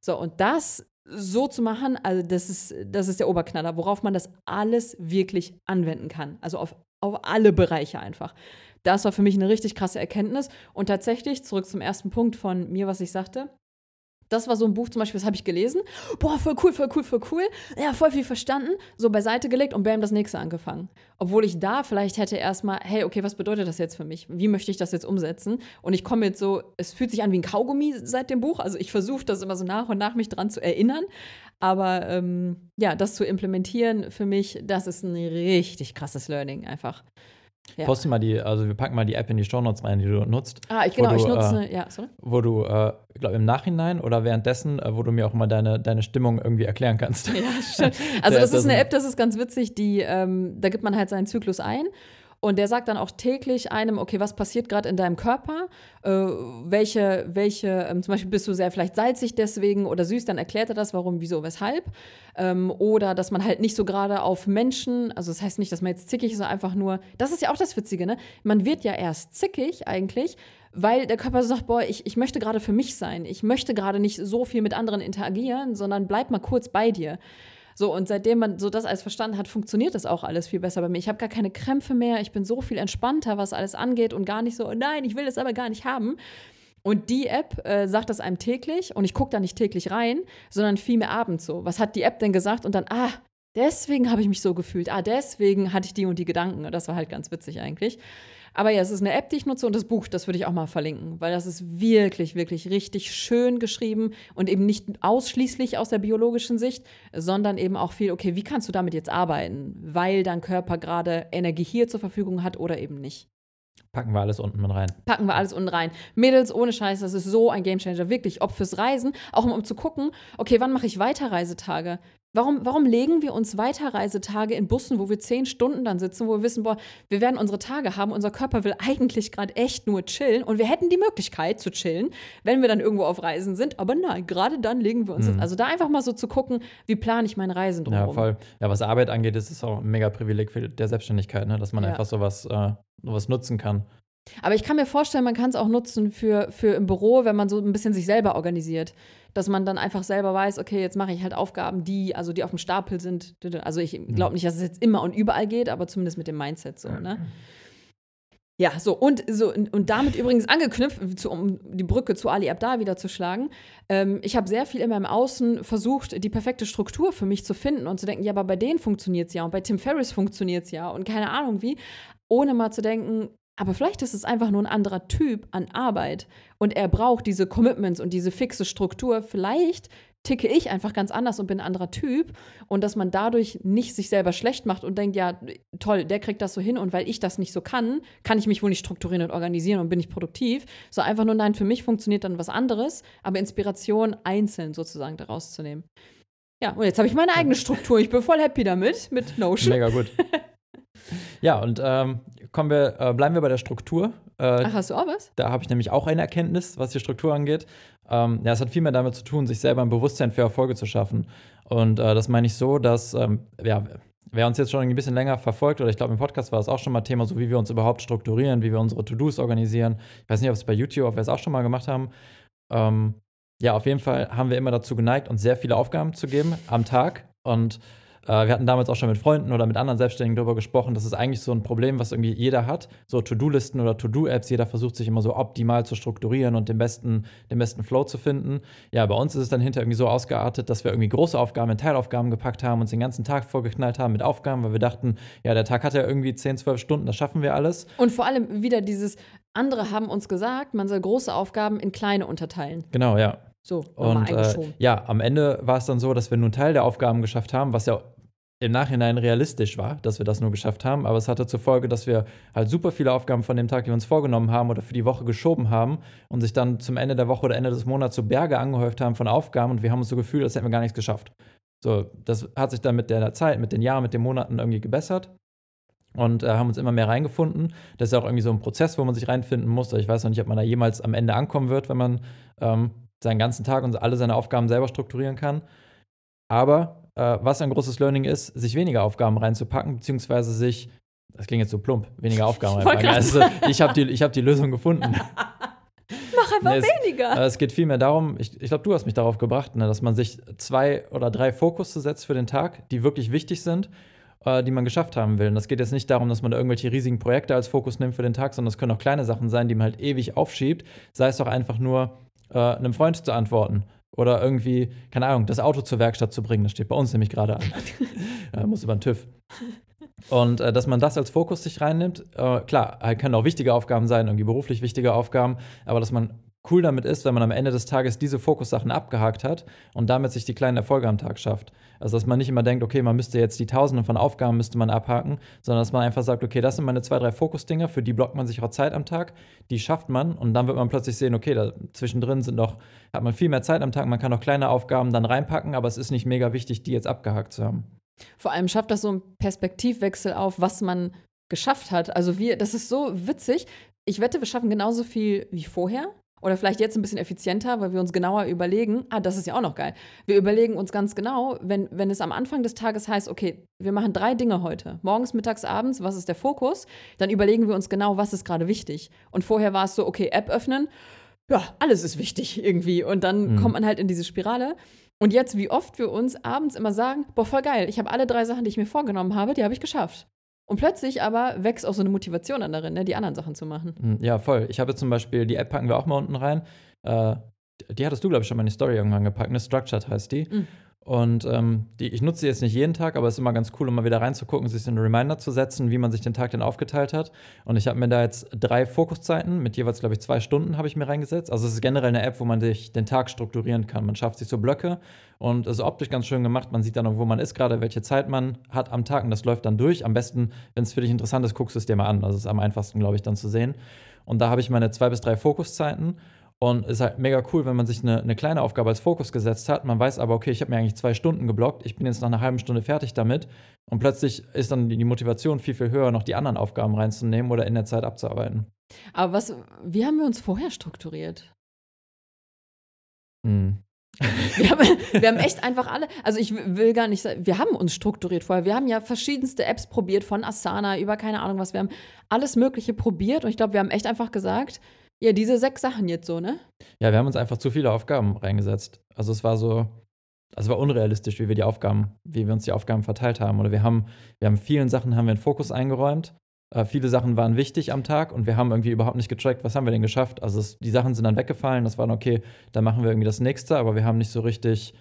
So, und das so zu machen, also das ist, das ist der Oberknaller, worauf man das alles wirklich anwenden kann. Also auf, auf alle Bereiche einfach. Das war für mich eine richtig krasse Erkenntnis. Und tatsächlich, zurück zum ersten Punkt von mir, was ich sagte, das war so ein Buch zum Beispiel, das habe ich gelesen. Boah, voll cool, voll cool, voll cool. Ja, voll viel verstanden. So beiseite gelegt und bam, das nächste angefangen. Obwohl ich da vielleicht hätte erstmal, hey, okay, was bedeutet das jetzt für mich? Wie möchte ich das jetzt umsetzen? Und ich komme jetzt so, es fühlt sich an wie ein Kaugummi seit dem Buch. Also ich versuche das immer so nach und nach mich dran zu erinnern. Aber ähm, ja, das zu implementieren für mich, das ist ein richtig krasses Learning einfach. Ja. Poste mal die, also wir packen mal die App in die Shownotes rein, die du nutzt. Ah, ich, genau, du, ich nutze, äh, ja, sorry. Wo du, äh, glaube im Nachhinein oder währenddessen, äh, wo du mir auch mal deine, deine Stimmung irgendwie erklären kannst. Ja, stimmt. Also das ist eine App, das ist ganz witzig, die, ähm, da gibt man halt seinen Zyklus ein und der sagt dann auch täglich einem, okay, was passiert gerade in deinem Körper? Äh, welche, welche, ähm, zum Beispiel bist du sehr vielleicht salzig deswegen oder süß, dann erklärt er das, warum, wieso, weshalb. Ähm, oder dass man halt nicht so gerade auf Menschen, also das heißt nicht, dass man jetzt zickig ist, sondern einfach nur, das ist ja auch das Witzige, ne? Man wird ja erst zickig eigentlich, weil der Körper sagt, boah, ich, ich möchte gerade für mich sein. Ich möchte gerade nicht so viel mit anderen interagieren, sondern bleib mal kurz bei dir. So, und seitdem man so das alles verstanden hat, funktioniert das auch alles viel besser bei mir. Ich habe gar keine Krämpfe mehr, ich bin so viel entspannter, was alles angeht und gar nicht so, oh nein, ich will das aber gar nicht haben. Und die App äh, sagt das einem täglich und ich gucke da nicht täglich rein, sondern vielmehr abends so. Was hat die App denn gesagt? Und dann, ah, deswegen habe ich mich so gefühlt. Ah, deswegen hatte ich die und die Gedanken. Das war halt ganz witzig eigentlich. Aber ja, es ist eine App, die ich nutze und das Buch, das würde ich auch mal verlinken, weil das ist wirklich, wirklich richtig schön geschrieben und eben nicht ausschließlich aus der biologischen Sicht, sondern eben auch viel, okay, wie kannst du damit jetzt arbeiten, weil dein Körper gerade Energie hier zur Verfügung hat oder eben nicht. Packen wir alles unten rein. Packen wir alles unten rein. Mädels, ohne Scheiß, das ist so ein Gamechanger. Wirklich, ob fürs Reisen, auch um, um zu gucken, okay, wann mache ich Weiterreisetage? Warum, warum legen wir uns Weiterreisetage in Bussen, wo wir zehn Stunden dann sitzen, wo wir wissen, boah, wir werden unsere Tage haben, unser Körper will eigentlich gerade echt nur chillen und wir hätten die Möglichkeit zu chillen, wenn wir dann irgendwo auf Reisen sind, aber nein, gerade dann legen wir uns. Mhm. Also da einfach mal so zu gucken, wie plane ich meine Reisen drumherum. Ja, voll. Ja, was Arbeit angeht, ist es auch ein mega Privileg für der Selbstständigkeit, ne? dass man ja. einfach sowas, äh, sowas nutzen kann. Aber ich kann mir vorstellen, man kann es auch nutzen für, für im Büro, wenn man so ein bisschen sich selber organisiert dass man dann einfach selber weiß, okay, jetzt mache ich halt Aufgaben, die, also die auf dem Stapel sind. Also ich glaube nicht, dass es jetzt immer und überall geht, aber zumindest mit dem Mindset so, ne? Ja, so und so und damit übrigens angeknüpft, zu, um die Brücke zu Ali Abdar wieder zu schlagen. Ähm, ich habe sehr viel in meinem Außen versucht, die perfekte Struktur für mich zu finden und zu denken, ja, aber bei denen funktioniert es ja und bei Tim Ferriss funktioniert es ja und keine Ahnung wie, ohne mal zu denken, aber vielleicht ist es einfach nur ein anderer Typ an Arbeit und er braucht diese Commitments und diese fixe Struktur. Vielleicht ticke ich einfach ganz anders und bin ein anderer Typ und dass man dadurch nicht sich selber schlecht macht und denkt, ja, toll, der kriegt das so hin und weil ich das nicht so kann, kann ich mich wohl nicht strukturieren und organisieren und bin nicht produktiv. So einfach nur, nein, für mich funktioniert dann was anderes, aber Inspiration einzeln sozusagen daraus zu nehmen. Ja, und jetzt habe ich meine eigene Struktur. Ich bin voll happy damit, mit Notion. Mega gut. Ja, und ähm, kommen wir, äh, bleiben wir bei der Struktur. Äh, Ach, hast du auch was? Da habe ich nämlich auch eine Erkenntnis, was die Struktur angeht. Ähm, ja, es hat viel mehr damit zu tun, sich selber ein Bewusstsein für Erfolge zu schaffen. Und äh, das meine ich so, dass, ähm, ja, wer uns jetzt schon ein bisschen länger verfolgt, oder ich glaube, im Podcast war es auch schon mal Thema, so wie wir uns überhaupt strukturieren, wie wir unsere To-Dos organisieren. Ich weiß nicht, ob es bei YouTube, ob wir es auch schon mal gemacht haben. Ähm, ja, auf jeden Fall haben wir immer dazu geneigt, uns sehr viele Aufgaben zu geben am Tag. Und äh, wir hatten damals auch schon mit Freunden oder mit anderen Selbstständigen darüber gesprochen. Das ist eigentlich so ein Problem, was irgendwie jeder hat. So To-Do-Listen oder To-Do-Apps. Jeder versucht sich immer so optimal zu strukturieren und den besten, den besten Flow zu finden. Ja, bei uns ist es dann hinterher irgendwie so ausgeartet, dass wir irgendwie große Aufgaben in Teilaufgaben gepackt haben, uns den ganzen Tag vorgeknallt haben mit Aufgaben, weil wir dachten, ja, der Tag hat ja irgendwie 10, 12 Stunden, das schaffen wir alles. Und vor allem wieder dieses, andere haben uns gesagt, man soll große Aufgaben in kleine unterteilen. Genau, ja. So, und äh, ja, am Ende war es dann so, dass wir einen Teil der Aufgaben geschafft haben, was ja im Nachhinein realistisch war, dass wir das nur geschafft haben. Aber es hatte zur Folge, dass wir halt super viele Aufgaben von dem Tag, die wir uns vorgenommen haben oder für die Woche geschoben haben und sich dann zum Ende der Woche oder Ende des Monats so Berge angehäuft haben von Aufgaben und wir haben uns so gefühlt, als hätten wir gar nichts geschafft. So, das hat sich dann mit der Zeit, mit den Jahren, mit den Monaten irgendwie gebessert und äh, haben uns immer mehr reingefunden. Das ist auch irgendwie so ein Prozess, wo man sich reinfinden muss. Ich weiß noch nicht, ob man da jemals am Ende ankommen wird, wenn man ähm, seinen ganzen Tag und alle seine Aufgaben selber strukturieren kann. Aber äh, was ein großes Learning ist, sich weniger Aufgaben reinzupacken, beziehungsweise sich, das klingt jetzt so plump, weniger Aufgaben reinpacken. Also, ich habe die, hab die Lösung gefunden. Mach einfach nee, weniger. Es, äh, es, geht vielmehr darum, ich, ich glaube, du hast mich darauf gebracht, ne, dass man sich zwei oder drei Fokusse setzt für den Tag, die wirklich wichtig sind, äh, die man geschafft haben will. Und das geht jetzt nicht darum, dass man da irgendwelche riesigen Projekte als Fokus nimmt für den Tag, sondern es können auch kleine Sachen sein, die man halt ewig aufschiebt. Sei es doch einfach nur, äh, einem Freund zu antworten oder irgendwie, keine Ahnung, das Auto zur Werkstatt zu bringen. Das steht bei uns nämlich gerade an. äh, muss über den TÜV. Und äh, dass man das als Fokus sich reinnimmt, äh, klar, können auch wichtige Aufgaben sein, irgendwie beruflich wichtige Aufgaben, aber dass man cool damit ist, wenn man am Ende des Tages diese Fokussachen abgehakt hat und damit sich die kleinen Erfolge am Tag schafft. Also dass man nicht immer denkt, okay, man müsste jetzt die Tausenden von Aufgaben müsste man abhaken, sondern dass man einfach sagt, okay, das sind meine zwei, drei Fokusdinger, für die blockt man sich auch Zeit am Tag, die schafft man und dann wird man plötzlich sehen, okay, da zwischendrin sind noch, hat man viel mehr Zeit am Tag, man kann auch kleine Aufgaben dann reinpacken, aber es ist nicht mega wichtig, die jetzt abgehakt zu haben. Vor allem schafft das so einen Perspektivwechsel auf, was man geschafft hat. Also wir, das ist so witzig. Ich wette, wir schaffen genauso viel wie vorher. Oder vielleicht jetzt ein bisschen effizienter, weil wir uns genauer überlegen, ah, das ist ja auch noch geil. Wir überlegen uns ganz genau, wenn, wenn es am Anfang des Tages heißt, okay, wir machen drei Dinge heute, morgens, mittags, abends, was ist der Fokus, dann überlegen wir uns genau, was ist gerade wichtig. Und vorher war es so, okay, App öffnen, ja, alles ist wichtig irgendwie. Und dann mhm. kommt man halt in diese Spirale. Und jetzt, wie oft wir uns abends immer sagen, boah, voll geil, ich habe alle drei Sachen, die ich mir vorgenommen habe, die habe ich geschafft. Und plötzlich aber wächst auch so eine Motivation an darin, ne, die anderen Sachen zu machen. Hm, ja, voll. Ich habe zum Beispiel, die App packen wir auch mal unten rein. Äh, die hattest du, glaube ich, schon mal in die Story irgendwann gepackt, ne? Structured heißt die. Mhm. Und ähm, die, ich nutze sie jetzt nicht jeden Tag, aber es ist immer ganz cool, um mal wieder reinzugucken, sich einen Reminder zu setzen, wie man sich den Tag denn aufgeteilt hat. Und ich habe mir da jetzt drei Fokuszeiten mit jeweils, glaube ich, zwei Stunden habe ich mir reingesetzt. Also es ist generell eine App, wo man sich den Tag strukturieren kann. Man schafft sich so Blöcke und es ist optisch ganz schön gemacht. Man sieht dann, wo man ist gerade, welche Zeit man hat am Tag und das läuft dann durch. Am besten, wenn es für dich interessant ist, guckst du es dir mal an. Also es ist am einfachsten, glaube ich, dann zu sehen. Und da habe ich meine zwei bis drei Fokuszeiten. Und es ist halt mega cool, wenn man sich eine, eine kleine Aufgabe als Fokus gesetzt hat. Man weiß aber, okay, ich habe mir eigentlich zwei Stunden geblockt, ich bin jetzt nach einer halben Stunde fertig damit. Und plötzlich ist dann die Motivation viel, viel höher, noch die anderen Aufgaben reinzunehmen oder in der Zeit abzuarbeiten. Aber was, wie haben wir uns vorher strukturiert? Hm. Wir haben, wir haben, echt einfach alle, also ich will gar nicht sagen, wir haben uns strukturiert vorher. Wir haben ja verschiedenste Apps probiert, von Asana über keine Ahnung was. Wir haben alles Mögliche probiert und ich glaube, wir haben echt einfach gesagt, ja, diese sechs Sachen jetzt so, ne? Ja, wir haben uns einfach zu viele Aufgaben reingesetzt. Also es war so, also es war unrealistisch, wie wir die Aufgaben, wie wir uns die Aufgaben verteilt haben. Oder wir haben, wir haben vielen Sachen haben wir einen Fokus eingeräumt. Äh, viele Sachen waren wichtig am Tag und wir haben irgendwie überhaupt nicht getrackt, was haben wir denn geschafft. Also es, die Sachen sind dann weggefallen. Das war dann okay, dann machen wir irgendwie das nächste, aber wir haben nicht so richtig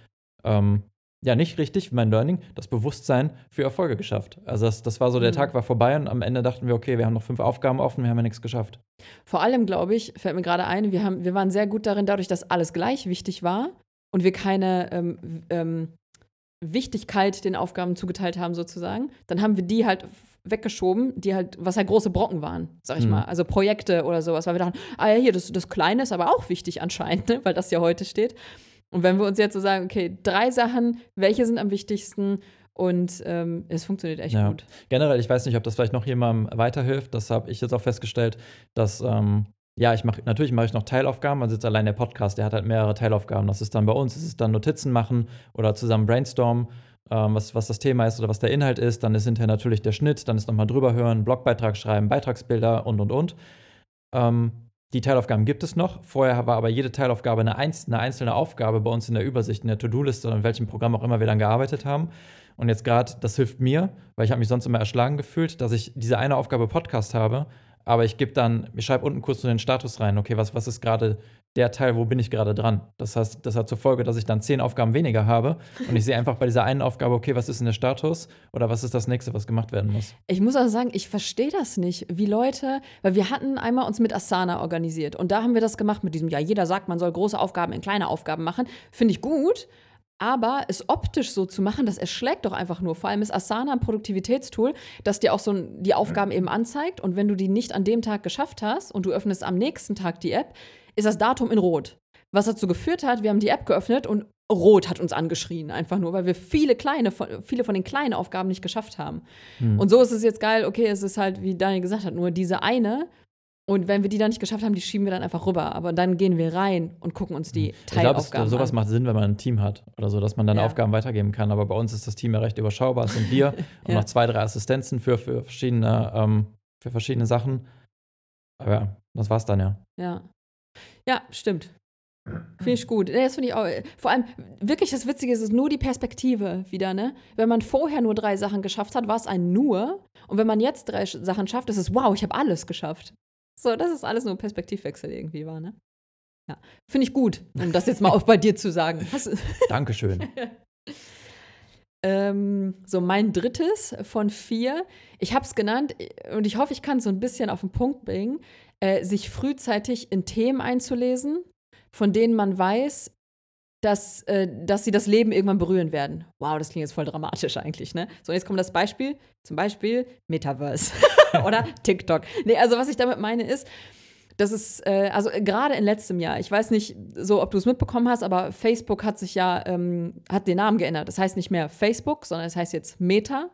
ähm, ja, nicht richtig, mein Learning, das Bewusstsein für Erfolge geschafft. Also das, das war so, der mhm. Tag war vorbei und am Ende dachten wir, okay, wir haben noch fünf Aufgaben offen, wir haben ja nichts geschafft. Vor allem, glaube ich, fällt mir gerade ein, wir, haben, wir waren sehr gut darin, dadurch, dass alles gleich wichtig war, und wir keine ähm, ähm, Wichtigkeit den Aufgaben zugeteilt haben, sozusagen, dann haben wir die halt weggeschoben, die halt, was halt große Brocken waren, sag ich mhm. mal. Also Projekte oder sowas, weil wir dachten, ah ja, hier, das, das Kleine ist aber auch wichtig anscheinend, ne? weil das ja heute steht. Und wenn wir uns jetzt so sagen, okay, drei Sachen, welche sind am wichtigsten? Und ähm, es funktioniert echt ja. gut. Generell, ich weiß nicht, ob das vielleicht noch jemandem weiterhilft. Das habe ich jetzt auch festgestellt, dass ähm, ja, ich mache natürlich mache ich noch Teilaufgaben. Also jetzt allein der Podcast, der hat halt mehrere Teilaufgaben. Das ist dann bei uns, das ist dann Notizen machen oder zusammen brainstormen, ähm, was, was das Thema ist oder was der Inhalt ist. Dann ist hinterher natürlich der Schnitt, dann ist nochmal drüber hören, Blogbeitrag schreiben, Beitragsbilder und und und. Ähm, die Teilaufgaben gibt es noch. Vorher war aber jede Teilaufgabe eine, einz eine einzelne Aufgabe bei uns in der Übersicht, in der To-Do-Liste oder in welchem Programm auch immer wir dann gearbeitet haben. Und jetzt gerade, das hilft mir, weil ich habe mich sonst immer erschlagen gefühlt, dass ich diese eine Aufgabe Podcast habe, aber ich gebe dann, ich schreibe unten kurz so den Status rein, okay, was, was ist gerade der Teil, wo bin ich gerade dran? Das heißt, das hat zur Folge, dass ich dann zehn Aufgaben weniger habe und ich sehe einfach bei dieser einen Aufgabe, okay, was ist denn der Status oder was ist das nächste, was gemacht werden muss? Ich muss auch sagen, ich verstehe das nicht, wie Leute, weil wir hatten einmal uns mit Asana organisiert und da haben wir das gemacht mit diesem, ja, jeder sagt, man soll große Aufgaben in kleine Aufgaben machen. Finde ich gut. Aber es optisch so zu machen, das erschlägt doch einfach nur. Vor allem ist Asana ein Produktivitätstool, das dir auch so die Aufgaben eben anzeigt. Und wenn du die nicht an dem Tag geschafft hast und du öffnest am nächsten Tag die App, ist das Datum in Rot. Was dazu geführt hat, wir haben die App geöffnet und Rot hat uns angeschrien, einfach nur, weil wir viele kleine, viele von den kleinen Aufgaben nicht geschafft haben. Hm. Und so ist es jetzt geil, okay, es ist halt, wie Daniel gesagt hat, nur diese eine. Und wenn wir die dann nicht geschafft haben, die schieben wir dann einfach rüber. Aber dann gehen wir rein und gucken uns die Teilaufgaben ich glaub, es, sowas macht Sinn, wenn man ein Team hat oder so, dass man dann ja. Aufgaben weitergeben kann. Aber bei uns ist das Team ja recht überschaubar. Es sind wir und noch zwei, drei Assistenzen für, für, verschiedene, ähm, für verschiedene Sachen. Aber ja, das war's dann ja. Ja. Ja, stimmt. Finde ich gut. Das finde ich auch. Vor allem, wirklich das Witzige ist, ist nur die Perspektive wieder, ne? Wenn man vorher nur drei Sachen geschafft hat, war es ein nur. Und wenn man jetzt drei Sachen schafft, ist es, wow, ich habe alles geschafft. So, das ist alles nur ein Perspektivwechsel irgendwie war, ne? Ja. Finde ich gut, um das jetzt mal auch bei dir zu sagen. Dankeschön. ähm, so, mein drittes von vier. Ich habe es genannt und ich hoffe, ich kann es so ein bisschen auf den Punkt bringen äh, sich frühzeitig in Themen einzulesen, von denen man weiß, dass, äh, dass sie das Leben irgendwann berühren werden. Wow, das klingt jetzt voll dramatisch eigentlich, ne? So, jetzt kommt das Beispiel, zum Beispiel Metaverse oder TikTok. Nee, also was ich damit meine ist, das ist, äh, also gerade in letztem Jahr, ich weiß nicht so, ob du es mitbekommen hast, aber Facebook hat sich ja, ähm, hat den Namen geändert. Das heißt nicht mehr Facebook, sondern es heißt jetzt Meta.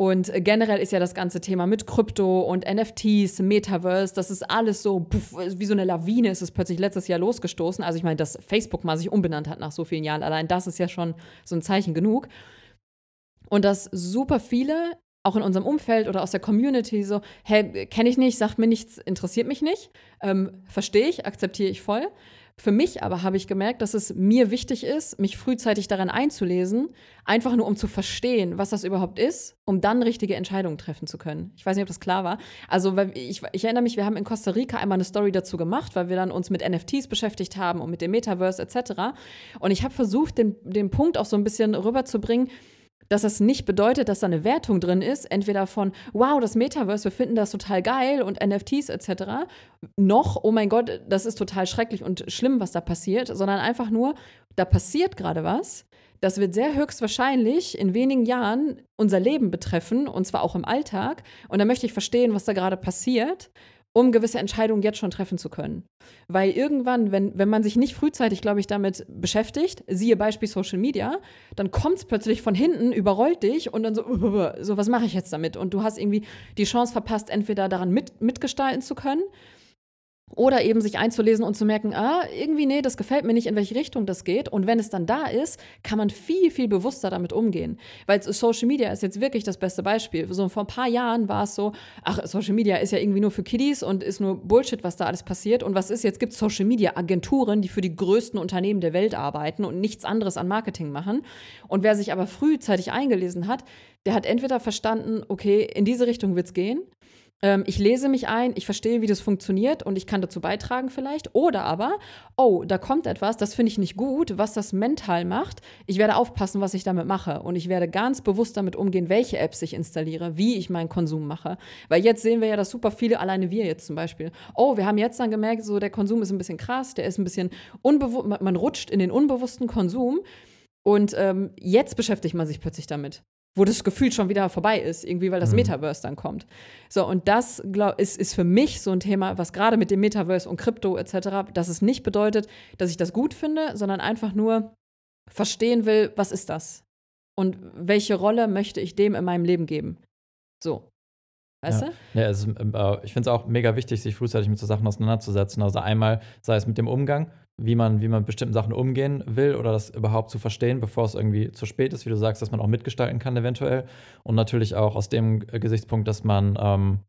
Und generell ist ja das ganze Thema mit Krypto und NFTs, Metaverse, das ist alles so, puff, wie so eine Lawine ist es plötzlich letztes Jahr losgestoßen. Also ich meine, dass Facebook mal sich umbenannt hat nach so vielen Jahren, allein das ist ja schon so ein Zeichen genug. Und dass super viele, auch in unserem Umfeld oder aus der Community, so, hey, kenne ich nicht, sagt mir nichts, interessiert mich nicht, ähm, verstehe ich, akzeptiere ich voll. Für mich aber habe ich gemerkt, dass es mir wichtig ist, mich frühzeitig daran einzulesen, einfach nur um zu verstehen, was das überhaupt ist, um dann richtige Entscheidungen treffen zu können. Ich weiß nicht, ob das klar war. Also, weil ich, ich erinnere mich, wir haben in Costa Rica einmal eine Story dazu gemacht, weil wir dann uns mit NFTs beschäftigt haben und mit dem Metaverse etc. Und ich habe versucht, den, den Punkt auch so ein bisschen rüberzubringen, dass das nicht bedeutet, dass da eine Wertung drin ist, entweder von, wow, das Metaverse, wir finden das total geil und NFTs etc., noch, oh mein Gott, das ist total schrecklich und schlimm, was da passiert, sondern einfach nur, da passiert gerade was. Das wird sehr höchstwahrscheinlich in wenigen Jahren unser Leben betreffen, und zwar auch im Alltag. Und da möchte ich verstehen, was da gerade passiert um gewisse Entscheidungen jetzt schon treffen zu können. Weil irgendwann, wenn, wenn man sich nicht frühzeitig, glaube ich, damit beschäftigt, siehe Beispiel Social Media, dann kommt es plötzlich von hinten, überrollt dich und dann so, so was mache ich jetzt damit? Und du hast irgendwie die Chance verpasst, entweder daran mit, mitgestalten zu können oder eben sich einzulesen und zu merken, ah, irgendwie, nee, das gefällt mir nicht, in welche Richtung das geht. Und wenn es dann da ist, kann man viel, viel bewusster damit umgehen. Weil Social Media ist jetzt wirklich das beste Beispiel. So vor ein paar Jahren war es so, ach, Social Media ist ja irgendwie nur für Kiddies und ist nur Bullshit, was da alles passiert. Und was ist jetzt? Gibt es Social Media Agenturen, die für die größten Unternehmen der Welt arbeiten und nichts anderes an Marketing machen. Und wer sich aber frühzeitig eingelesen hat, der hat entweder verstanden, okay, in diese Richtung wird es gehen ähm, ich lese mich ein, ich verstehe, wie das funktioniert und ich kann dazu beitragen vielleicht. Oder aber, oh, da kommt etwas, das finde ich nicht gut, was das mental macht. Ich werde aufpassen, was ich damit mache. Und ich werde ganz bewusst damit umgehen, welche Apps ich installiere, wie ich meinen Konsum mache. Weil jetzt sehen wir ja, dass super viele, alleine wir jetzt zum Beispiel, oh, wir haben jetzt dann gemerkt, so der Konsum ist ein bisschen krass, der ist ein bisschen unbewusst, man rutscht in den unbewussten Konsum. Und ähm, jetzt beschäftigt man sich plötzlich damit wo das Gefühl schon wieder vorbei ist, irgendwie, weil das mhm. Metaverse dann kommt. So, und das glaub, ist, ist für mich so ein Thema, was gerade mit dem Metaverse und Krypto etc., dass es nicht bedeutet, dass ich das gut finde, sondern einfach nur verstehen will, was ist das? Und welche Rolle möchte ich dem in meinem Leben geben? So. Weißt ja. du? Ja, also, äh, ich finde es auch mega wichtig, sich frühzeitig mit so Sachen auseinanderzusetzen. Also einmal sei es mit dem Umgang, wie man, wie man mit bestimmten Sachen umgehen will oder das überhaupt zu verstehen, bevor es irgendwie zu spät ist, wie du sagst, dass man auch mitgestalten kann eventuell. Und natürlich auch aus dem Gesichtspunkt, dass man ähm,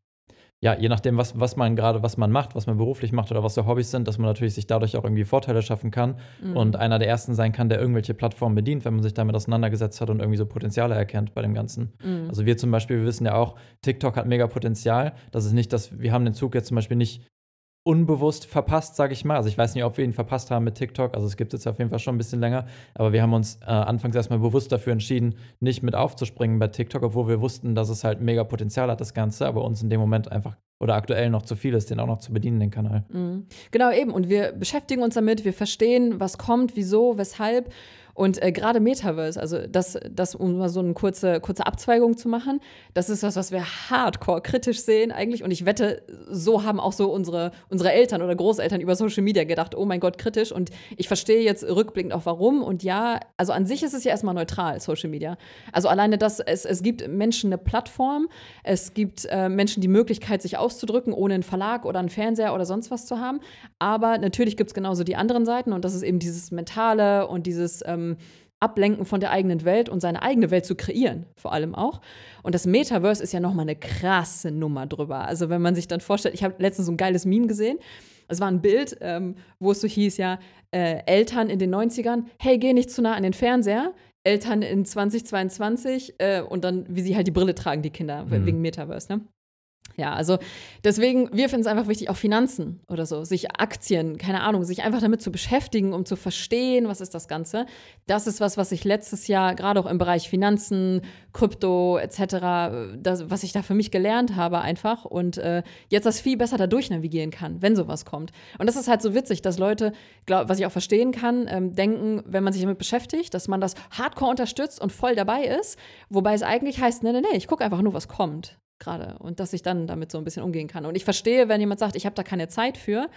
ja, je nachdem, was, was man gerade, was man macht, was man beruflich macht oder was so Hobbys sind, dass man natürlich sich dadurch auch irgendwie Vorteile schaffen kann mhm. und einer der ersten sein kann, der irgendwelche Plattformen bedient, wenn man sich damit auseinandergesetzt hat und irgendwie so Potenziale erkennt bei dem Ganzen. Mhm. Also wir zum Beispiel, wir wissen ja auch, TikTok hat mega Potenzial. Das ist nicht, dass wir haben den Zug jetzt zum Beispiel nicht unbewusst verpasst, sage ich mal. Also ich weiß nicht, ob wir ihn verpasst haben mit TikTok. Also es gibt es jetzt auf jeden Fall schon ein bisschen länger. Aber wir haben uns äh, anfangs erstmal bewusst dafür entschieden, nicht mit aufzuspringen bei TikTok, obwohl wir wussten, dass es halt mega Potenzial hat, das Ganze, aber uns in dem Moment einfach oder aktuell noch zu viel ist, den auch noch zu bedienen, den Kanal. Mhm. Genau, eben. Und wir beschäftigen uns damit, wir verstehen, was kommt, wieso, weshalb. Und äh, gerade Metaverse, also das, das, um mal so eine kurze, kurze Abzweigung zu machen, das ist was, was wir hardcore kritisch sehen eigentlich. Und ich wette, so haben auch so unsere, unsere Eltern oder Großeltern über Social Media gedacht, oh mein Gott, kritisch. Und ich verstehe jetzt rückblickend auch warum. Und ja, also an sich ist es ja erstmal neutral, Social Media. Also alleine das, es, es gibt Menschen eine Plattform, es gibt äh, Menschen die Möglichkeit, sich auszudrücken, ohne einen Verlag oder einen Fernseher oder sonst was zu haben. Aber natürlich gibt es genauso die anderen Seiten und das ist eben dieses Mentale und dieses ähm, ablenken von der eigenen Welt und seine eigene Welt zu kreieren, vor allem auch. Und das Metaverse ist ja nochmal eine krasse Nummer drüber. Also wenn man sich dann vorstellt, ich habe letztens so ein geiles Meme gesehen. Es war ein Bild, ähm, wo es so hieß ja, äh, Eltern in den 90ern, hey, geh nicht zu nah an den Fernseher. Eltern in 2022 äh, und dann, wie sie halt die Brille tragen, die Kinder, mhm. wegen Metaverse, ne? Ja, also deswegen, wir finden es einfach wichtig, auch Finanzen oder so, sich Aktien, keine Ahnung, sich einfach damit zu beschäftigen, um zu verstehen, was ist das Ganze. Das ist was, was ich letztes Jahr gerade auch im Bereich Finanzen, Krypto etc., das, was ich da für mich gelernt habe einfach und äh, jetzt das viel besser da durchnavigieren kann, wenn sowas kommt. Und das ist halt so witzig, dass Leute, glaub, was ich auch verstehen kann, ähm, denken, wenn man sich damit beschäftigt, dass man das hardcore unterstützt und voll dabei ist, wobei es eigentlich heißt, nee, nee, nee, ich gucke einfach nur, was kommt gerade und dass ich dann damit so ein bisschen umgehen kann. Und ich verstehe, wenn jemand sagt, ich habe da keine Zeit für,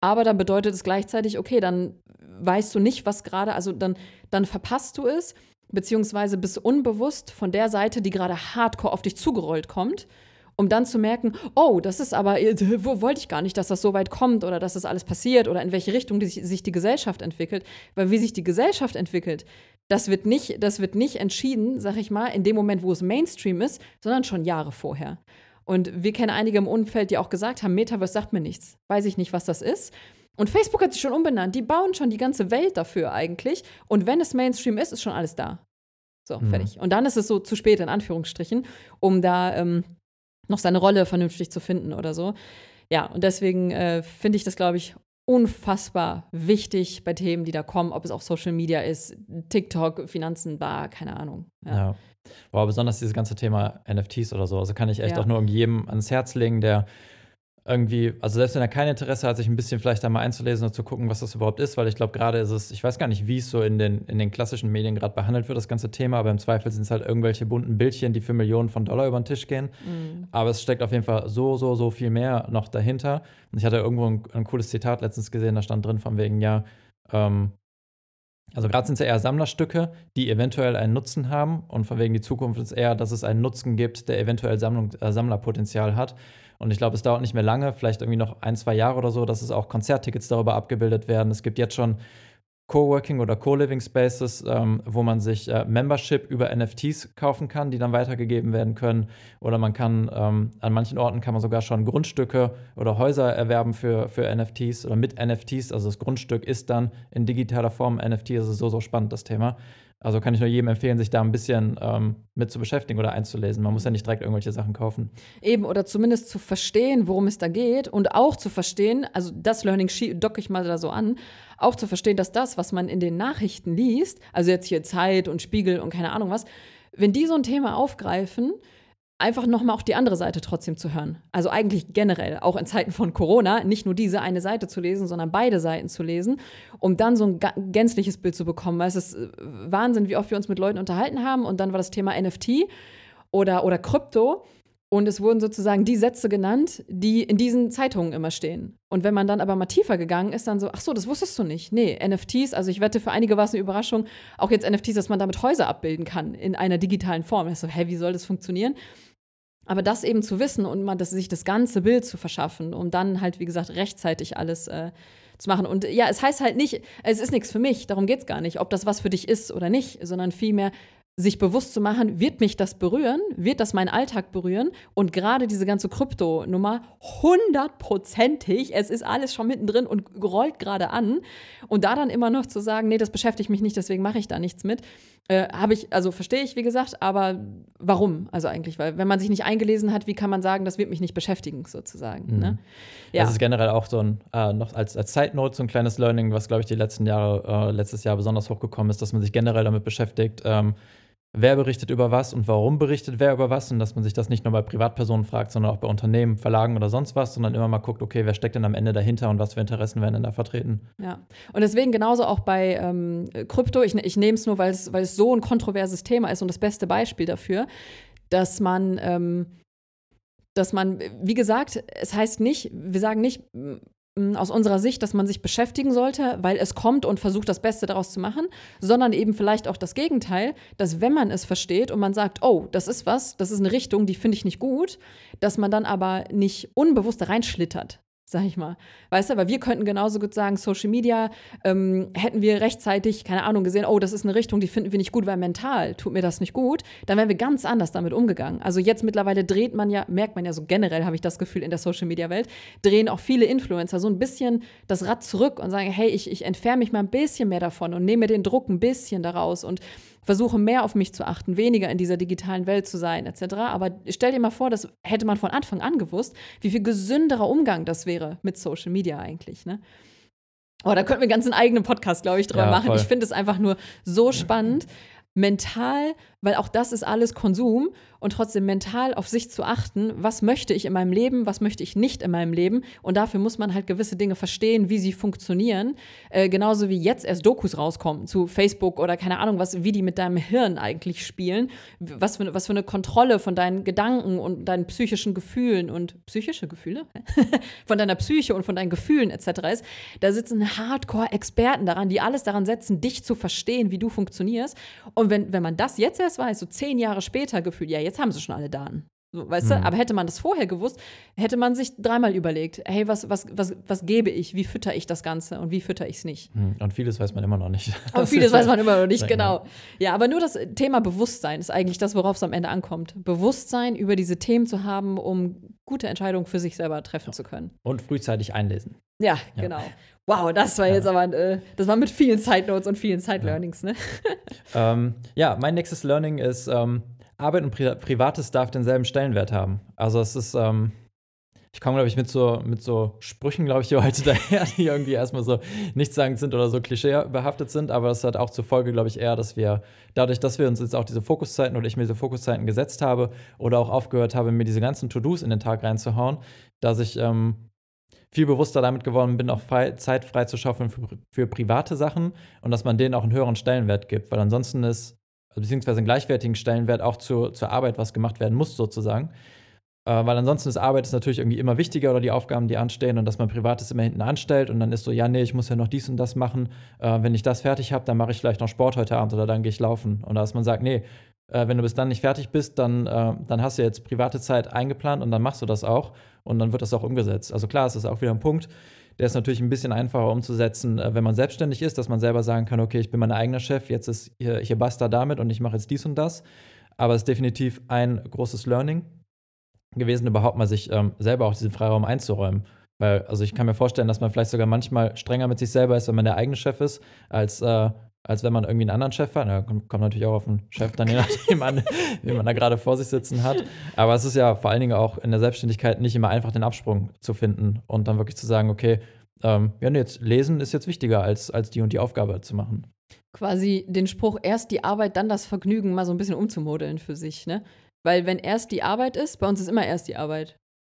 aber dann bedeutet es gleichzeitig, okay, dann weißt du nicht, was gerade, also dann, dann verpasst du es, beziehungsweise bist unbewusst von der Seite, die gerade hardcore auf dich zugerollt kommt, um dann zu merken, oh, das ist aber, wo wollte ich gar nicht, dass das so weit kommt oder dass das alles passiert oder in welche Richtung die, sich die Gesellschaft entwickelt. Weil wie sich die Gesellschaft entwickelt, das wird nicht, das wird nicht entschieden, sag ich mal, in dem Moment, wo es Mainstream ist, sondern schon Jahre vorher. Und wir kennen einige im Umfeld, die auch gesagt haben, Metaverse sagt mir nichts. Weiß ich nicht, was das ist. Und Facebook hat sich schon umbenannt. Die bauen schon die ganze Welt dafür eigentlich. Und wenn es Mainstream ist, ist schon alles da. So, mhm. fertig. Und dann ist es so zu spät, in Anführungsstrichen, um da ähm, noch seine Rolle vernünftig zu finden oder so. Ja, und deswegen äh, finde ich das, glaube ich, unfassbar wichtig bei Themen, die da kommen, ob es auch Social Media ist, TikTok, Finanzen, Bar, keine Ahnung. Ja. ja. Wow, besonders dieses ganze Thema NFTs oder so. Also kann ich echt ja. auch nur jedem ans Herz legen, der irgendwie, also selbst wenn er kein Interesse hat, sich ein bisschen vielleicht da mal einzulesen und zu gucken, was das überhaupt ist, weil ich glaube, gerade ist es, ich weiß gar nicht, wie es so in den, in den klassischen Medien gerade behandelt wird, das ganze Thema, aber im Zweifel sind es halt irgendwelche bunten Bildchen, die für Millionen von Dollar über den Tisch gehen. Mhm. Aber es steckt auf jeden Fall so, so, so viel mehr noch dahinter. Und ich hatte irgendwo ein, ein cooles Zitat letztens gesehen, da stand drin von wegen, ja, ähm, also gerade sind es ja eher Sammlerstücke, die eventuell einen Nutzen haben und von wegen die Zukunft ist eher, dass es einen Nutzen gibt, der eventuell Sammlung, äh, Sammlerpotenzial hat. Und ich glaube, es dauert nicht mehr lange, vielleicht irgendwie noch ein, zwei Jahre oder so, dass es auch Konzerttickets darüber abgebildet werden. Es gibt jetzt schon Coworking oder Co-Living Spaces, ähm, wo man sich äh, Membership über NFTs kaufen kann, die dann weitergegeben werden können. Oder man kann, ähm, an manchen Orten kann man sogar schon Grundstücke oder Häuser erwerben für, für NFTs oder mit NFTs. Also das Grundstück ist dann in digitaler Form NFT. Das ist so, so spannend, das Thema. Also kann ich nur jedem empfehlen, sich da ein bisschen ähm, mit zu beschäftigen oder einzulesen. Man muss ja nicht direkt irgendwelche Sachen kaufen. Eben, oder zumindest zu verstehen, worum es da geht und auch zu verstehen, also das Learning docke ich mal da so an, auch zu verstehen, dass das, was man in den Nachrichten liest, also jetzt hier Zeit und Spiegel und keine Ahnung was, wenn die so ein Thema aufgreifen, einfach nochmal auch die andere Seite trotzdem zu hören. Also eigentlich generell, auch in Zeiten von Corona, nicht nur diese eine Seite zu lesen, sondern beide Seiten zu lesen, um dann so ein gänzliches Bild zu bekommen. Weil es ist äh, Wahnsinn, wie oft wir uns mit Leuten unterhalten haben und dann war das Thema NFT oder, oder Krypto. Und es wurden sozusagen die Sätze genannt, die in diesen Zeitungen immer stehen. Und wenn man dann aber mal tiefer gegangen ist, dann so, ach so, das wusstest du nicht. Nee, NFTs, also ich wette, für einige war es eine Überraschung, auch jetzt NFTs, dass man damit Häuser abbilden kann in einer digitalen Form. Ich so, hä, wie soll das funktionieren? Aber das eben zu wissen und mal das, sich das ganze Bild zu verschaffen, um dann halt, wie gesagt, rechtzeitig alles äh, zu machen. Und ja, es heißt halt nicht, es ist nichts für mich, darum geht es gar nicht, ob das was für dich ist oder nicht, sondern vielmehr, sich bewusst zu machen, wird mich das berühren? Wird das meinen Alltag berühren? Und gerade diese ganze Krypto-Nummer, hundertprozentig, es ist alles schon mittendrin und rollt gerade an. Und da dann immer noch zu sagen, nee, das beschäftigt mich nicht, deswegen mache ich da nichts mit, äh, habe ich, also verstehe ich, wie gesagt, aber warum? Also eigentlich, weil wenn man sich nicht eingelesen hat, wie kann man sagen, das wird mich nicht beschäftigen, sozusagen. Mhm. Ne? Ja. Das ist generell auch so ein, äh, noch als, als Side Note so ein kleines Learning, was, glaube ich, die letzten Jahre, äh, letztes Jahr besonders hochgekommen ist, dass man sich generell damit beschäftigt, ähm, wer berichtet über was und warum berichtet wer über was und dass man sich das nicht nur bei Privatpersonen fragt, sondern auch bei Unternehmen, Verlagen oder sonst was, sondern immer mal guckt, okay, wer steckt denn am Ende dahinter und was für Interessen werden denn da vertreten. Ja, und deswegen genauso auch bei ähm, Krypto, ich, ich nehme es nur, weil es, so ein kontroverses Thema ist und das beste Beispiel dafür, dass man ähm, dass man, wie gesagt, es heißt nicht, wir sagen nicht, aus unserer Sicht, dass man sich beschäftigen sollte, weil es kommt und versucht, das Beste daraus zu machen, sondern eben vielleicht auch das Gegenteil, dass wenn man es versteht und man sagt, oh, das ist was, das ist eine Richtung, die finde ich nicht gut, dass man dann aber nicht unbewusst reinschlittert, sag ich mal. Weißt du, weil wir könnten genauso gut sagen, Social Media, ähm, hätten wir rechtzeitig, keine Ahnung, gesehen, oh, das ist eine Richtung, die finden wir nicht gut, weil mental tut mir das nicht gut, dann wären wir ganz anders damit umgegangen. Also jetzt mittlerweile dreht man ja, merkt man ja so generell, habe ich das Gefühl, in der Social Media Welt, drehen auch viele Influencer so ein bisschen das Rad zurück und sagen, hey, ich, ich entferne mich mal ein bisschen mehr davon und nehme den Druck ein bisschen daraus und versuche mehr auf mich zu achten, weniger in dieser digitalen Welt zu sein, etc. Aber stell dir mal vor, das hätte man von Anfang an gewusst, wie viel gesünderer Umgang das wäre mit Social Media eigentlich. Ne? Oh, da könnten wir ganz einen eigenen Podcast, glaube ich, drüber ja, machen. Voll. Ich finde es einfach nur so spannend, mental, weil auch das ist alles Konsum und trotzdem mental auf sich zu achten, was möchte ich in meinem Leben, was möchte ich nicht in meinem Leben. Und dafür muss man halt gewisse Dinge verstehen, wie sie funktionieren. Äh, genauso wie jetzt erst Dokus rauskommen zu Facebook oder keine Ahnung, was, wie die mit deinem Hirn eigentlich spielen. Was für, was für eine Kontrolle von deinen Gedanken und deinen psychischen Gefühlen und psychische Gefühle? von deiner Psyche und von deinen Gefühlen etc. ist. Da sitzen Hardcore-Experten daran, die alles daran setzen, dich zu verstehen, wie du funktionierst. Und wenn, wenn man das jetzt erst weiß, so zehn Jahre später gefühlt, ja, jetzt haben sie schon alle Daten. So, weißt mhm. du? Aber hätte man das vorher gewusst, hätte man sich dreimal überlegt, hey, was, was, was, was gebe ich, wie fütter ich das Ganze und wie fütter ich es nicht. Mhm. Und vieles weiß man immer noch nicht. Und vieles weiß man immer noch nicht, genau. Ja, aber nur das Thema Bewusstsein ist eigentlich das, worauf es am Ende ankommt. Bewusstsein über diese Themen zu haben, um gute Entscheidungen für sich selber treffen ja. zu können. Und frühzeitig einlesen. Ja, ja. genau. Wow, das war jetzt aber, äh, das war mit vielen Side Notes und vielen Side Learnings, ne? ähm, ja, mein nächstes Learning ist, ähm, Arbeit und Pri Privates darf denselben Stellenwert haben. Also es ist, ähm, ich komme, glaube ich, mit so, mit so Sprüchen, glaube ich, hier heute daher, die irgendwie erstmal so nichtssagend sind oder so klischeebehaftet sind, aber das hat auch zur Folge, glaube ich, eher, dass wir dadurch, dass wir uns jetzt auch diese Fokuszeiten oder ich mir diese Fokuszeiten gesetzt habe oder auch aufgehört habe, mir diese ganzen To-Dos in den Tag reinzuhauen, dass ich ähm, viel bewusster damit geworden bin, auch frei, Zeit frei zu schaffen für, für private Sachen und dass man denen auch einen höheren Stellenwert gibt, weil ansonsten ist beziehungsweise einen gleichwertigen Stellenwert auch zu, zur Arbeit, was gemacht werden muss, sozusagen. Äh, weil ansonsten ist Arbeit ist natürlich irgendwie immer wichtiger oder die Aufgaben, die anstehen und dass man Privates immer hinten anstellt und dann ist so, ja, nee, ich muss ja noch dies und das machen. Äh, wenn ich das fertig habe, dann mache ich vielleicht noch Sport heute Abend oder dann gehe ich laufen. Und dass man sagt, nee, äh, wenn du bis dann nicht fertig bist, dann, äh, dann hast du jetzt private Zeit eingeplant und dann machst du das auch und dann wird das auch umgesetzt. Also klar, es ist auch wieder ein Punkt, der ist natürlich ein bisschen einfacher umzusetzen, äh, wenn man selbstständig ist, dass man selber sagen kann, okay, ich bin mein eigener Chef, jetzt ist hier, hier basta damit und ich mache jetzt dies und das. Aber es ist definitiv ein großes Learning gewesen, überhaupt mal sich ähm, selber auch diesen Freiraum einzuräumen. Weil, also ich kann mir vorstellen, dass man vielleicht sogar manchmal strenger mit sich selber ist, wenn man der eigene Chef ist, als äh, als wenn man irgendwie einen anderen Chef hat. Ja, kommt, natürlich auch auf den Chef dann je nachdem an, wie man da gerade vor sich sitzen hat. Aber es ist ja vor allen Dingen auch in der Selbstständigkeit nicht immer einfach den Absprung zu finden und dann wirklich zu sagen, okay, ähm, ja, nee, jetzt lesen ist jetzt wichtiger, als, als die und die Aufgabe zu machen. Quasi den Spruch, erst die Arbeit, dann das Vergnügen, mal so ein bisschen umzumodeln für sich, ne? Weil wenn erst die Arbeit ist, bei uns ist immer erst die Arbeit.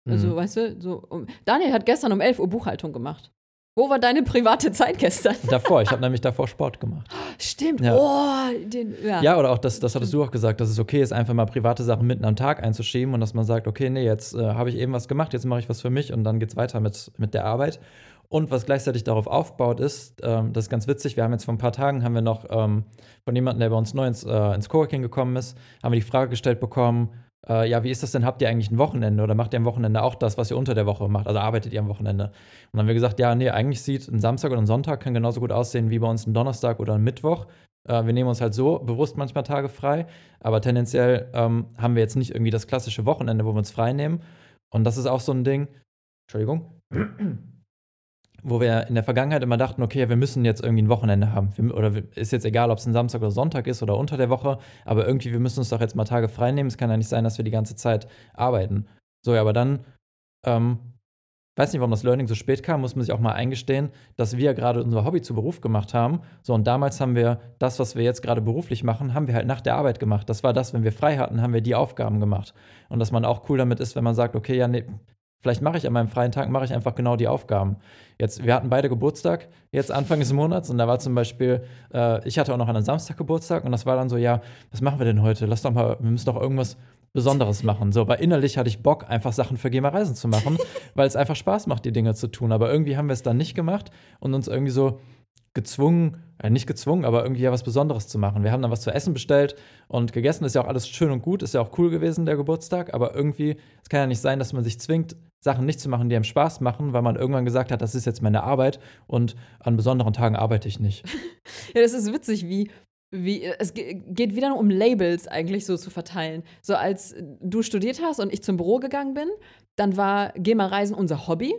Also, Mhm. weißt du, so. Um, Daniel hat gestern um 11 Uhr Buchhaltung gemacht. Wo war deine private Zeit gestern? Davor, ich habe nämlich davor Sport gemacht. Stimmt. Ja. Oh, den, ja. Ja, oder auch das, das hattest du auch gesagt, dass es okay ist, einfach mal private Sachen mitten am Tag einzuschieben und dass man sagt, okay, nee, jetzt äh, habe ich eben was gemacht, jetzt mache ich was für mich und dann geht's weiter mit, mit der Arbeit. Und was gleichzeitig darauf aufbaut, ist, ähm, das ist ganz witzig, wir haben jetzt vor ein paar Tagen, haben wir noch ähm, von jemandem, der bei uns neu ins, äh, ins Coworking gekommen ist, haben wir die Frage gestellt bekommen, äh, ja, wie ist das denn, habt ihr eigentlich ein Wochenende oder macht ihr am Wochenende auch das, was ihr unter der Woche macht, also arbeitet ihr am Wochenende? Und dann haben wir gesagt, ja, nee, eigentlich sieht ein Samstag oder ein Sonntag kann genauso gut aussehen wie bei uns ein Donnerstag oder ein Mittwoch. Äh, wir nehmen uns halt so bewusst manchmal Tage frei, aber tendenziell ähm, haben wir jetzt nicht irgendwie das klassische Wochenende, wo wir uns frei nehmen. Und das ist auch so ein Ding, Entschuldigung, wo wir in der Vergangenheit immer dachten, okay, wir müssen jetzt irgendwie ein Wochenende haben. Wir, oder ist jetzt egal, ob es ein Samstag oder Sonntag ist oder unter der Woche, aber irgendwie, wir müssen uns doch jetzt mal Tage frei nehmen. Es kann ja nicht sein, dass wir die ganze Zeit arbeiten. So, ja, aber dann, ähm, weiß nicht, warum das Learning so spät kam, muss man sich auch mal eingestehen, dass wir gerade unser Hobby zu Beruf gemacht haben. So, und damals haben wir das, was wir jetzt gerade beruflich machen, haben wir halt nach der Arbeit gemacht. Das war das, wenn wir frei hatten, haben wir die Aufgaben gemacht. Und dass man auch cool damit ist, wenn man sagt, okay, ja, nee, vielleicht mache ich an meinem freien Tag, mache ich einfach genau die Aufgaben. Jetzt, wir hatten beide Geburtstag, jetzt Anfang des Monats, und da war zum Beispiel, äh, ich hatte auch noch an einem Samstag Geburtstag, und das war dann so, ja, was machen wir denn heute? Lass doch mal, wir müssen doch irgendwas Besonderes machen. So, aber innerlich hatte ich Bock, einfach Sachen für GEMA Reisen zu machen, weil es einfach Spaß macht, die Dinge zu tun. Aber irgendwie haben wir es dann nicht gemacht und uns irgendwie so gezwungen, nicht gezwungen, aber irgendwie ja was Besonderes zu machen. Wir haben dann was zu essen bestellt und gegessen ist ja auch alles schön und gut, ist ja auch cool gewesen, der Geburtstag, aber irgendwie, es kann ja nicht sein, dass man sich zwingt, Sachen nicht zu machen, die einem Spaß machen, weil man irgendwann gesagt hat, das ist jetzt meine Arbeit und an besonderen Tagen arbeite ich nicht. Ja, das ist witzig, wie, wie es ge- geht wieder nur um Labels eigentlich so zu verteilen. So als du studiert hast und ich zum Büro gegangen bin, dann war Geh mal reisen unser Hobby.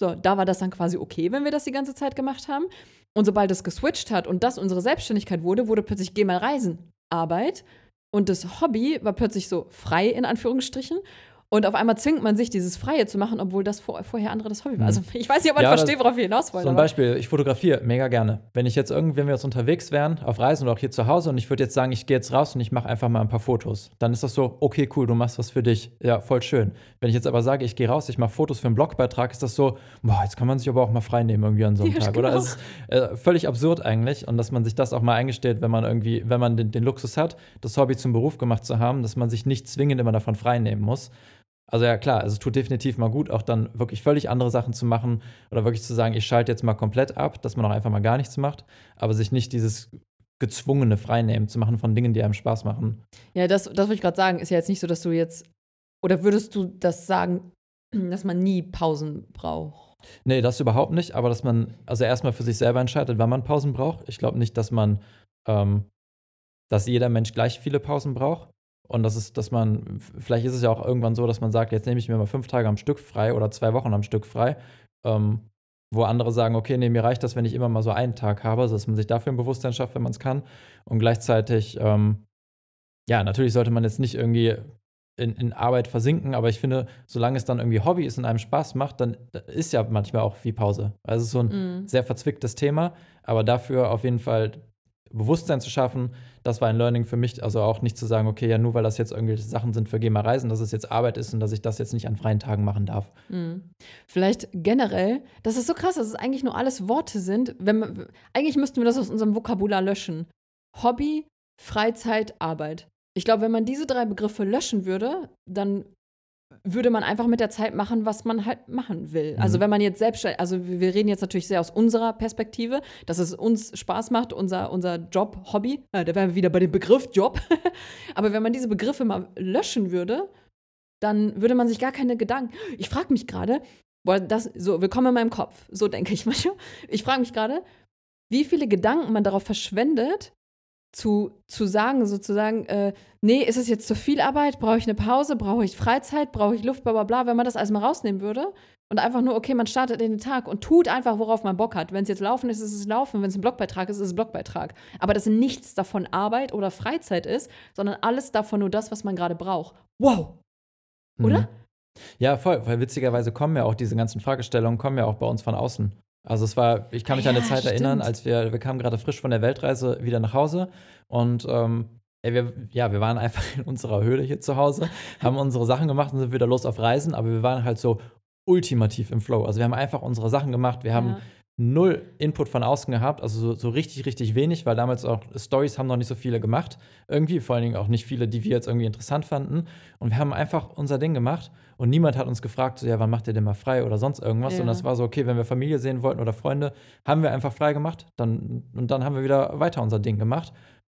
So, da war das dann quasi okay, wenn wir das die ganze Zeit gemacht haben. Und sobald es geswitcht hat und das unsere Selbstständigkeit wurde, wurde plötzlich Geh mal reisen Arbeit. Und das Hobby war plötzlich so frei in Anführungsstrichen. Und auf einmal zwingt man sich, dieses Freie zu machen, obwohl das vor, vorher andere das Hobby war. Also ich weiß nicht, ob man Mhm. Ja, versteht, worauf wir hinaus wollen. So ein aber- Beispiel, ich fotografiere mega gerne. Wenn ich jetzt irgendwie, wenn wir jetzt unterwegs wären, auf Reisen oder auch hier zu Hause und ich würde jetzt sagen, ich gehe jetzt raus und ich mache einfach mal ein paar Fotos, dann ist das so, okay, cool, du machst was für dich. Ja, voll schön. Wenn ich jetzt aber sage, ich gehe raus, ich mache Fotos für einen Blogbeitrag, ist das so, boah, jetzt kann man sich aber auch mal frei nehmen irgendwie an so einem Ja, Tag. genau. Oder es ist äh, völlig absurd eigentlich und dass man sich das auch mal eingesteht, wenn man irgendwie, wenn man den, den Luxus hat, das Hobby zum Beruf gemacht zu haben, dass man sich nicht zwingend immer davon frei nehmen muss. Also ja klar, also es tut definitiv mal gut, auch dann wirklich völlig andere Sachen zu machen oder wirklich zu sagen, ich schalte jetzt mal komplett ab, dass man auch einfach mal gar nichts macht, aber sich nicht dieses gezwungene Freinehmen zu machen von Dingen, die einem Spaß machen. Ja, das, das wollte ich gerade sagen. Ist ja jetzt nicht so, dass du jetzt. Oder würdest du das sagen, dass man nie Pausen braucht? Nee, das überhaupt nicht, aber dass man also erstmal für sich selber entscheidet, wann man Pausen braucht. Ich glaube nicht, dass man, ähm, dass jeder Mensch gleich viele Pausen braucht. Und das ist, dass man, vielleicht ist es ja auch irgendwann so, dass man sagt, jetzt nehme ich mir mal fünf Tage am Stück frei oder zwei Wochen am Stück frei. Ähm, wo andere sagen, okay, nee, mir reicht das, wenn ich immer mal so einen Tag habe, also dass man sich dafür ein Bewusstsein schafft, wenn man es kann. Und gleichzeitig, ähm, ja, natürlich sollte man jetzt nicht irgendwie in, in Arbeit versinken, aber ich finde, solange es dann irgendwie Hobby ist und einem Spaß macht, dann ist ja manchmal auch wie Pause. Also es ist so ein Mhm. sehr verzwicktes Thema, aber dafür auf jeden Fall Bewusstsein zu schaffen, das war ein Learning für mich. Also auch nicht zu sagen, okay, ja, nur weil das jetzt irgendwelche Sachen sind für Geh mal reisen, dass es jetzt Arbeit ist und dass ich das jetzt nicht an freien Tagen machen darf. Mhm. Vielleicht generell, das ist so krass, dass es eigentlich nur alles Worte sind. Man, eigentlich müssten wir das aus unserem Vokabular löschen. Hobby, Freizeit, Arbeit. Ich glaube, wenn man diese drei Begriffe löschen würde, dann würde man einfach mit der Zeit machen, was man halt machen will. Also Mhm. wenn man jetzt selbstständig, also wir reden jetzt natürlich sehr aus unserer Perspektive, dass es uns Spaß macht, unser, unser Job, Hobby, äh, da wären wir wieder bei dem Begriff Job. Aber wenn man diese Begriffe mal löschen würde, dann würde man sich gar keine Gedanken. Ich frage mich gerade, boah, das, so, willkommen in meinem Kopf, so denke ich manchmal. Ich frage mich gerade, wie viele Gedanken man darauf verschwendet, zu, zu sagen, sozusagen, äh, nee, ist es jetzt zu viel Arbeit? Brauche ich eine Pause? Brauche ich Freizeit? Brauche ich Luft? Bla bla bla. Wenn man das alles mal rausnehmen würde, Und einfach nur, okay, man startet in den Tag und tut einfach, worauf man Bock hat. Wenn es jetzt Laufen ist, ist es Laufen. Wenn es ein Blogbeitrag ist, ist es ein Blogbeitrag. Aber dass nichts davon Arbeit oder Freizeit ist, sondern alles davon nur das, was man gerade braucht. Wow! Oder? Mhm. Ja, voll, weil witzigerweise kommen ja auch diese ganzen Fragestellungen, kommen ja auch bei uns von außen. Also es war, ich kann mich Ah an eine ja, Zeit erinnern, stimmt. als wir, wir kamen gerade frisch von der Weltreise wieder nach Hause und ähm, wir, ja, wir waren einfach in unserer Höhle hier zu Hause, haben unsere Sachen gemacht und sind wieder los auf Reisen, aber wir waren halt so ultimativ im Flow. Also wir haben einfach unsere Sachen gemacht, wir haben Ja. Null Input von außen gehabt, also so, so richtig, richtig wenig, weil damals auch Stories haben noch nicht so viele gemacht. Irgendwie, vor allen Dingen auch nicht viele, die wir jetzt irgendwie interessant fanden. Und wir haben einfach unser Ding gemacht und niemand hat uns gefragt, so, ja, wann macht ihr denn mal frei oder sonst irgendwas. Ja. Und das war so, okay, wenn wir Familie sehen wollten oder Freunde, haben wir einfach frei gemacht. Dann, und dann haben wir wieder weiter unser Ding gemacht.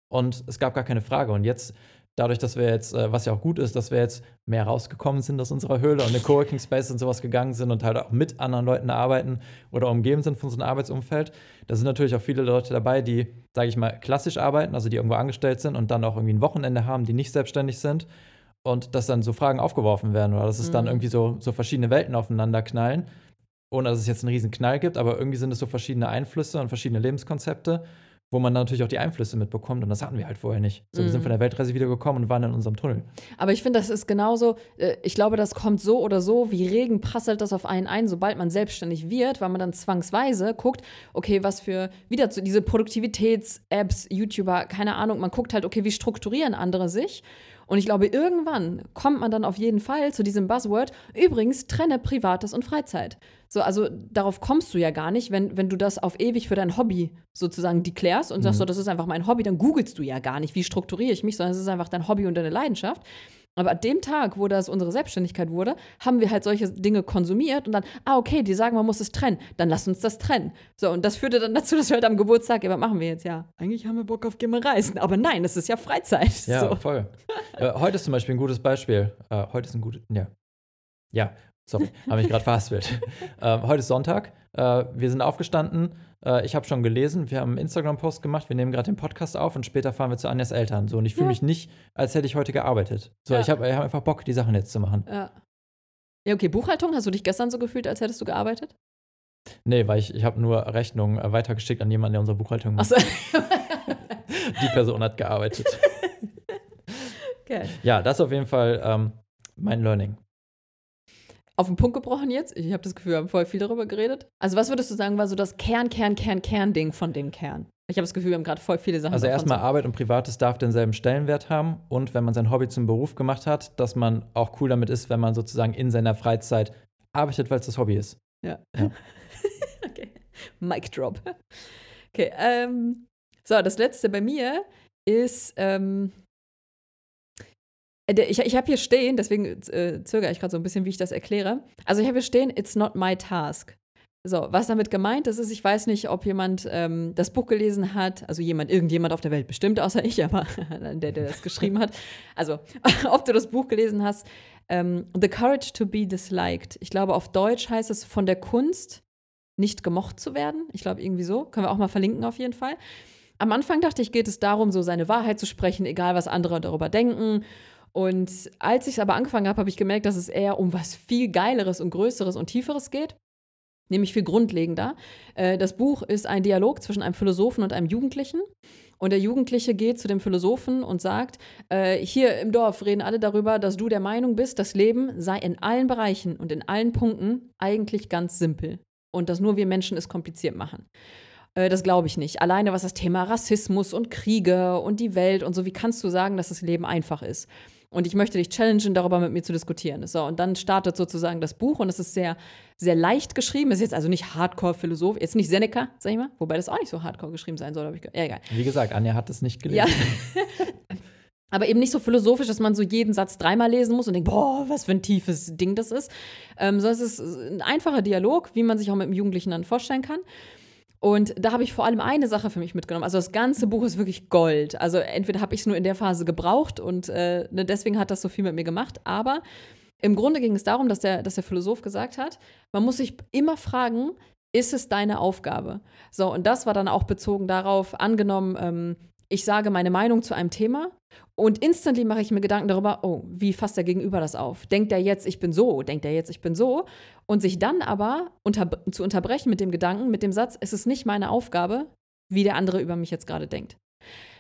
Und es gab gar keine Frage. Und jetzt, dadurch, dass wir jetzt, äh, was ja auch gut ist, dass wir jetzt mehr rausgekommen sind aus unserer Höhle und in den Coworking Space und sowas gegangen sind und halt auch mit anderen Leuten arbeiten oder umgeben sind von so einem Arbeitsumfeld, da sind natürlich auch viele Leute dabei, die, sage ich mal, klassisch arbeiten, also die irgendwo angestellt sind und dann auch irgendwie ein Wochenende haben, die nicht selbstständig sind und dass dann so Fragen aufgeworfen werden oder dass es dann Mhm. irgendwie so, so verschiedene Welten aufeinander knallen, ohne dass es jetzt einen riesen Knall gibt, aber irgendwie sind es so verschiedene Einflüsse und verschiedene Lebenskonzepte, wo man natürlich auch die Einflüsse mitbekommt und das hatten wir halt vorher nicht. So, wir sind Mhm. von der Weltreise wiedergekommen und waren in unserem Tunnel. Aber ich finde, das ist genauso, äh, ich glaube, das kommt so oder so, wie Regen prasselt das auf einen ein, sobald man selbstständig wird, weil man dann zwangsweise guckt, okay, was für, wieder zu diese Produktivitäts-Apps, YouTuber, keine Ahnung, man guckt halt, okay, wie strukturieren andere sich. Und ich glaube, irgendwann kommt man dann auf jeden Fall zu diesem Buzzword, übrigens, trenne Privates und Freizeit. So, also darauf kommst du ja gar nicht, wenn, wenn du das auf ewig für dein Hobby sozusagen deklarst und sagst, Mhm. so, das ist einfach mein Hobby, dann googelst du ja gar nicht, wie strukturiere ich mich, sondern es ist einfach dein Hobby und deine Leidenschaft. Aber an dem Tag, wo das unsere Selbstständigkeit wurde, haben wir halt solche Dinge konsumiert und dann, ah, okay, die sagen, man muss es trennen, dann lass uns das trennen. So, und das führte dann dazu, dass wir halt am Geburtstag, ja, was machen wir jetzt? Ja, eigentlich haben wir Bock auf Gehen reisen, aber nein, es ist ja Freizeit. Ja, so. voll. äh, heute ist zum Beispiel ein gutes Beispiel. Äh, heute ist ein gutes, ja. Ja, sorry, habe mich gerade verhaspelt. ähm, heute ist Sonntag. Äh, wir sind aufgestanden. Äh, ich habe schon gelesen. Wir haben einen Instagram-Post gemacht. Wir nehmen gerade den Podcast auf und später fahren wir zu Anjas Eltern. So, und ich fühle Ja. mich nicht, als hätte ich heute gearbeitet. So, Ja. ich habe ich hab einfach Bock, die Sachen jetzt zu machen. Ja. Ja, okay, Buchhaltung, hast du dich gestern so gefühlt, als hättest du gearbeitet? Nee, weil ich, ich habe nur Rechnungen äh, weitergeschickt an jemanden, der unsere Buchhaltung macht. Achso. Die Person hat gearbeitet. okay. ja, das ist auf jeden Fall ähm, mein Learning. Auf den Punkt gebrochen jetzt. Ich habe das Gefühl, wir haben voll viel darüber geredet. Also, was würdest du sagen, war so das Kern, Kern, Kern, Kern-Ding von dem Kern? Ich habe das Gefühl, wir haben gerade voll viele Sachen. Also erstmal so- Arbeit und Privates darf denselben Stellenwert haben und wenn man sein Hobby zum Beruf gemacht hat, dass man auch cool damit ist, wenn man sozusagen in seiner Freizeit arbeitet, weil es das Hobby ist. Ja. Ja. okay. Mic drop. Okay, ähm, so, das letzte bei mir ist, ähm, äh, ich, ich habe hier stehen, deswegen äh, zögere ich gerade so ein bisschen, wie ich das erkläre. Also ich habe hier stehen, it's not my task. So, was damit gemeint ist, ist, ich weiß nicht, ob jemand ähm, das Buch gelesen hat, also jemand, irgendjemand auf der Welt, bestimmt außer ich, aber der, der das geschrieben hat. Also, ob du das Buch gelesen hast, ähm, The Courage to be Disliked. Ich glaube, auf Deutsch heißt es von der Kunst, nicht gemocht zu werden. Ich glaube, irgendwie so. Können wir auch mal verlinken auf jeden Fall. Am Anfang dachte ich, geht es darum, so seine Wahrheit zu sprechen, egal was andere darüber denken. Und als ich es aber angefangen habe, habe ich gemerkt, dass es eher um was viel Geileres und Größeres und Tieferes geht. Nämlich viel grundlegender. Äh, Das Buch ist ein Dialog zwischen einem Philosophen und einem Jugendlichen. Und der Jugendliche geht zu dem Philosophen und sagt, äh, hier im Dorf reden alle darüber, dass du der Meinung bist, das Leben sei in allen Bereichen und in allen Punkten eigentlich ganz simpel. Und dass nur wir Menschen es kompliziert machen. Äh, Das glaube ich nicht. Alleine was das Thema Rassismus und Kriege und die Welt und so, wie kannst du sagen, dass das Leben einfach ist? Und ich möchte dich challengen, darüber mit mir zu diskutieren. So, und dann startet sozusagen das Buch und es ist sehr, sehr leicht geschrieben. Es ist jetzt also nicht Hardcore-Philosoph, jetzt nicht Seneca, sag ich mal, wobei das auch nicht so hardcore geschrieben sein soll, habe ich gehört. Ja, egal. Wie gesagt, Anja hat es nicht Ja. gelesen. Aber eben nicht so philosophisch, dass man so jeden Satz dreimal lesen muss und denkt, boah, was für ein tiefes Ding das ist. Ähm, sondern es ist ein einfacher Dialog, wie man sich auch mit dem Jugendlichen dann vorstellen kann. Und da habe ich vor allem eine Sache für mich mitgenommen. Also das ganze Buch ist wirklich Gold. Also entweder habe ich es nur in der Phase gebraucht und äh, ne, deswegen hat das so viel mit mir gemacht. Aber im Grunde ging es darum, dass der, dass der Philosoph gesagt hat, man muss sich immer fragen, ist es deine Aufgabe? So, und das war dann auch bezogen darauf, angenommen, ähm, ich sage meine Meinung zu einem Thema und instantly mache ich mir Gedanken darüber, oh, wie fasst der Gegenüber das auf? Denkt er jetzt, ich bin so? Denkt er jetzt, ich bin so? Und sich dann aber unter, zu unterbrechen mit dem Gedanken, mit dem Satz, es ist nicht meine Aufgabe, wie der andere über mich jetzt gerade denkt.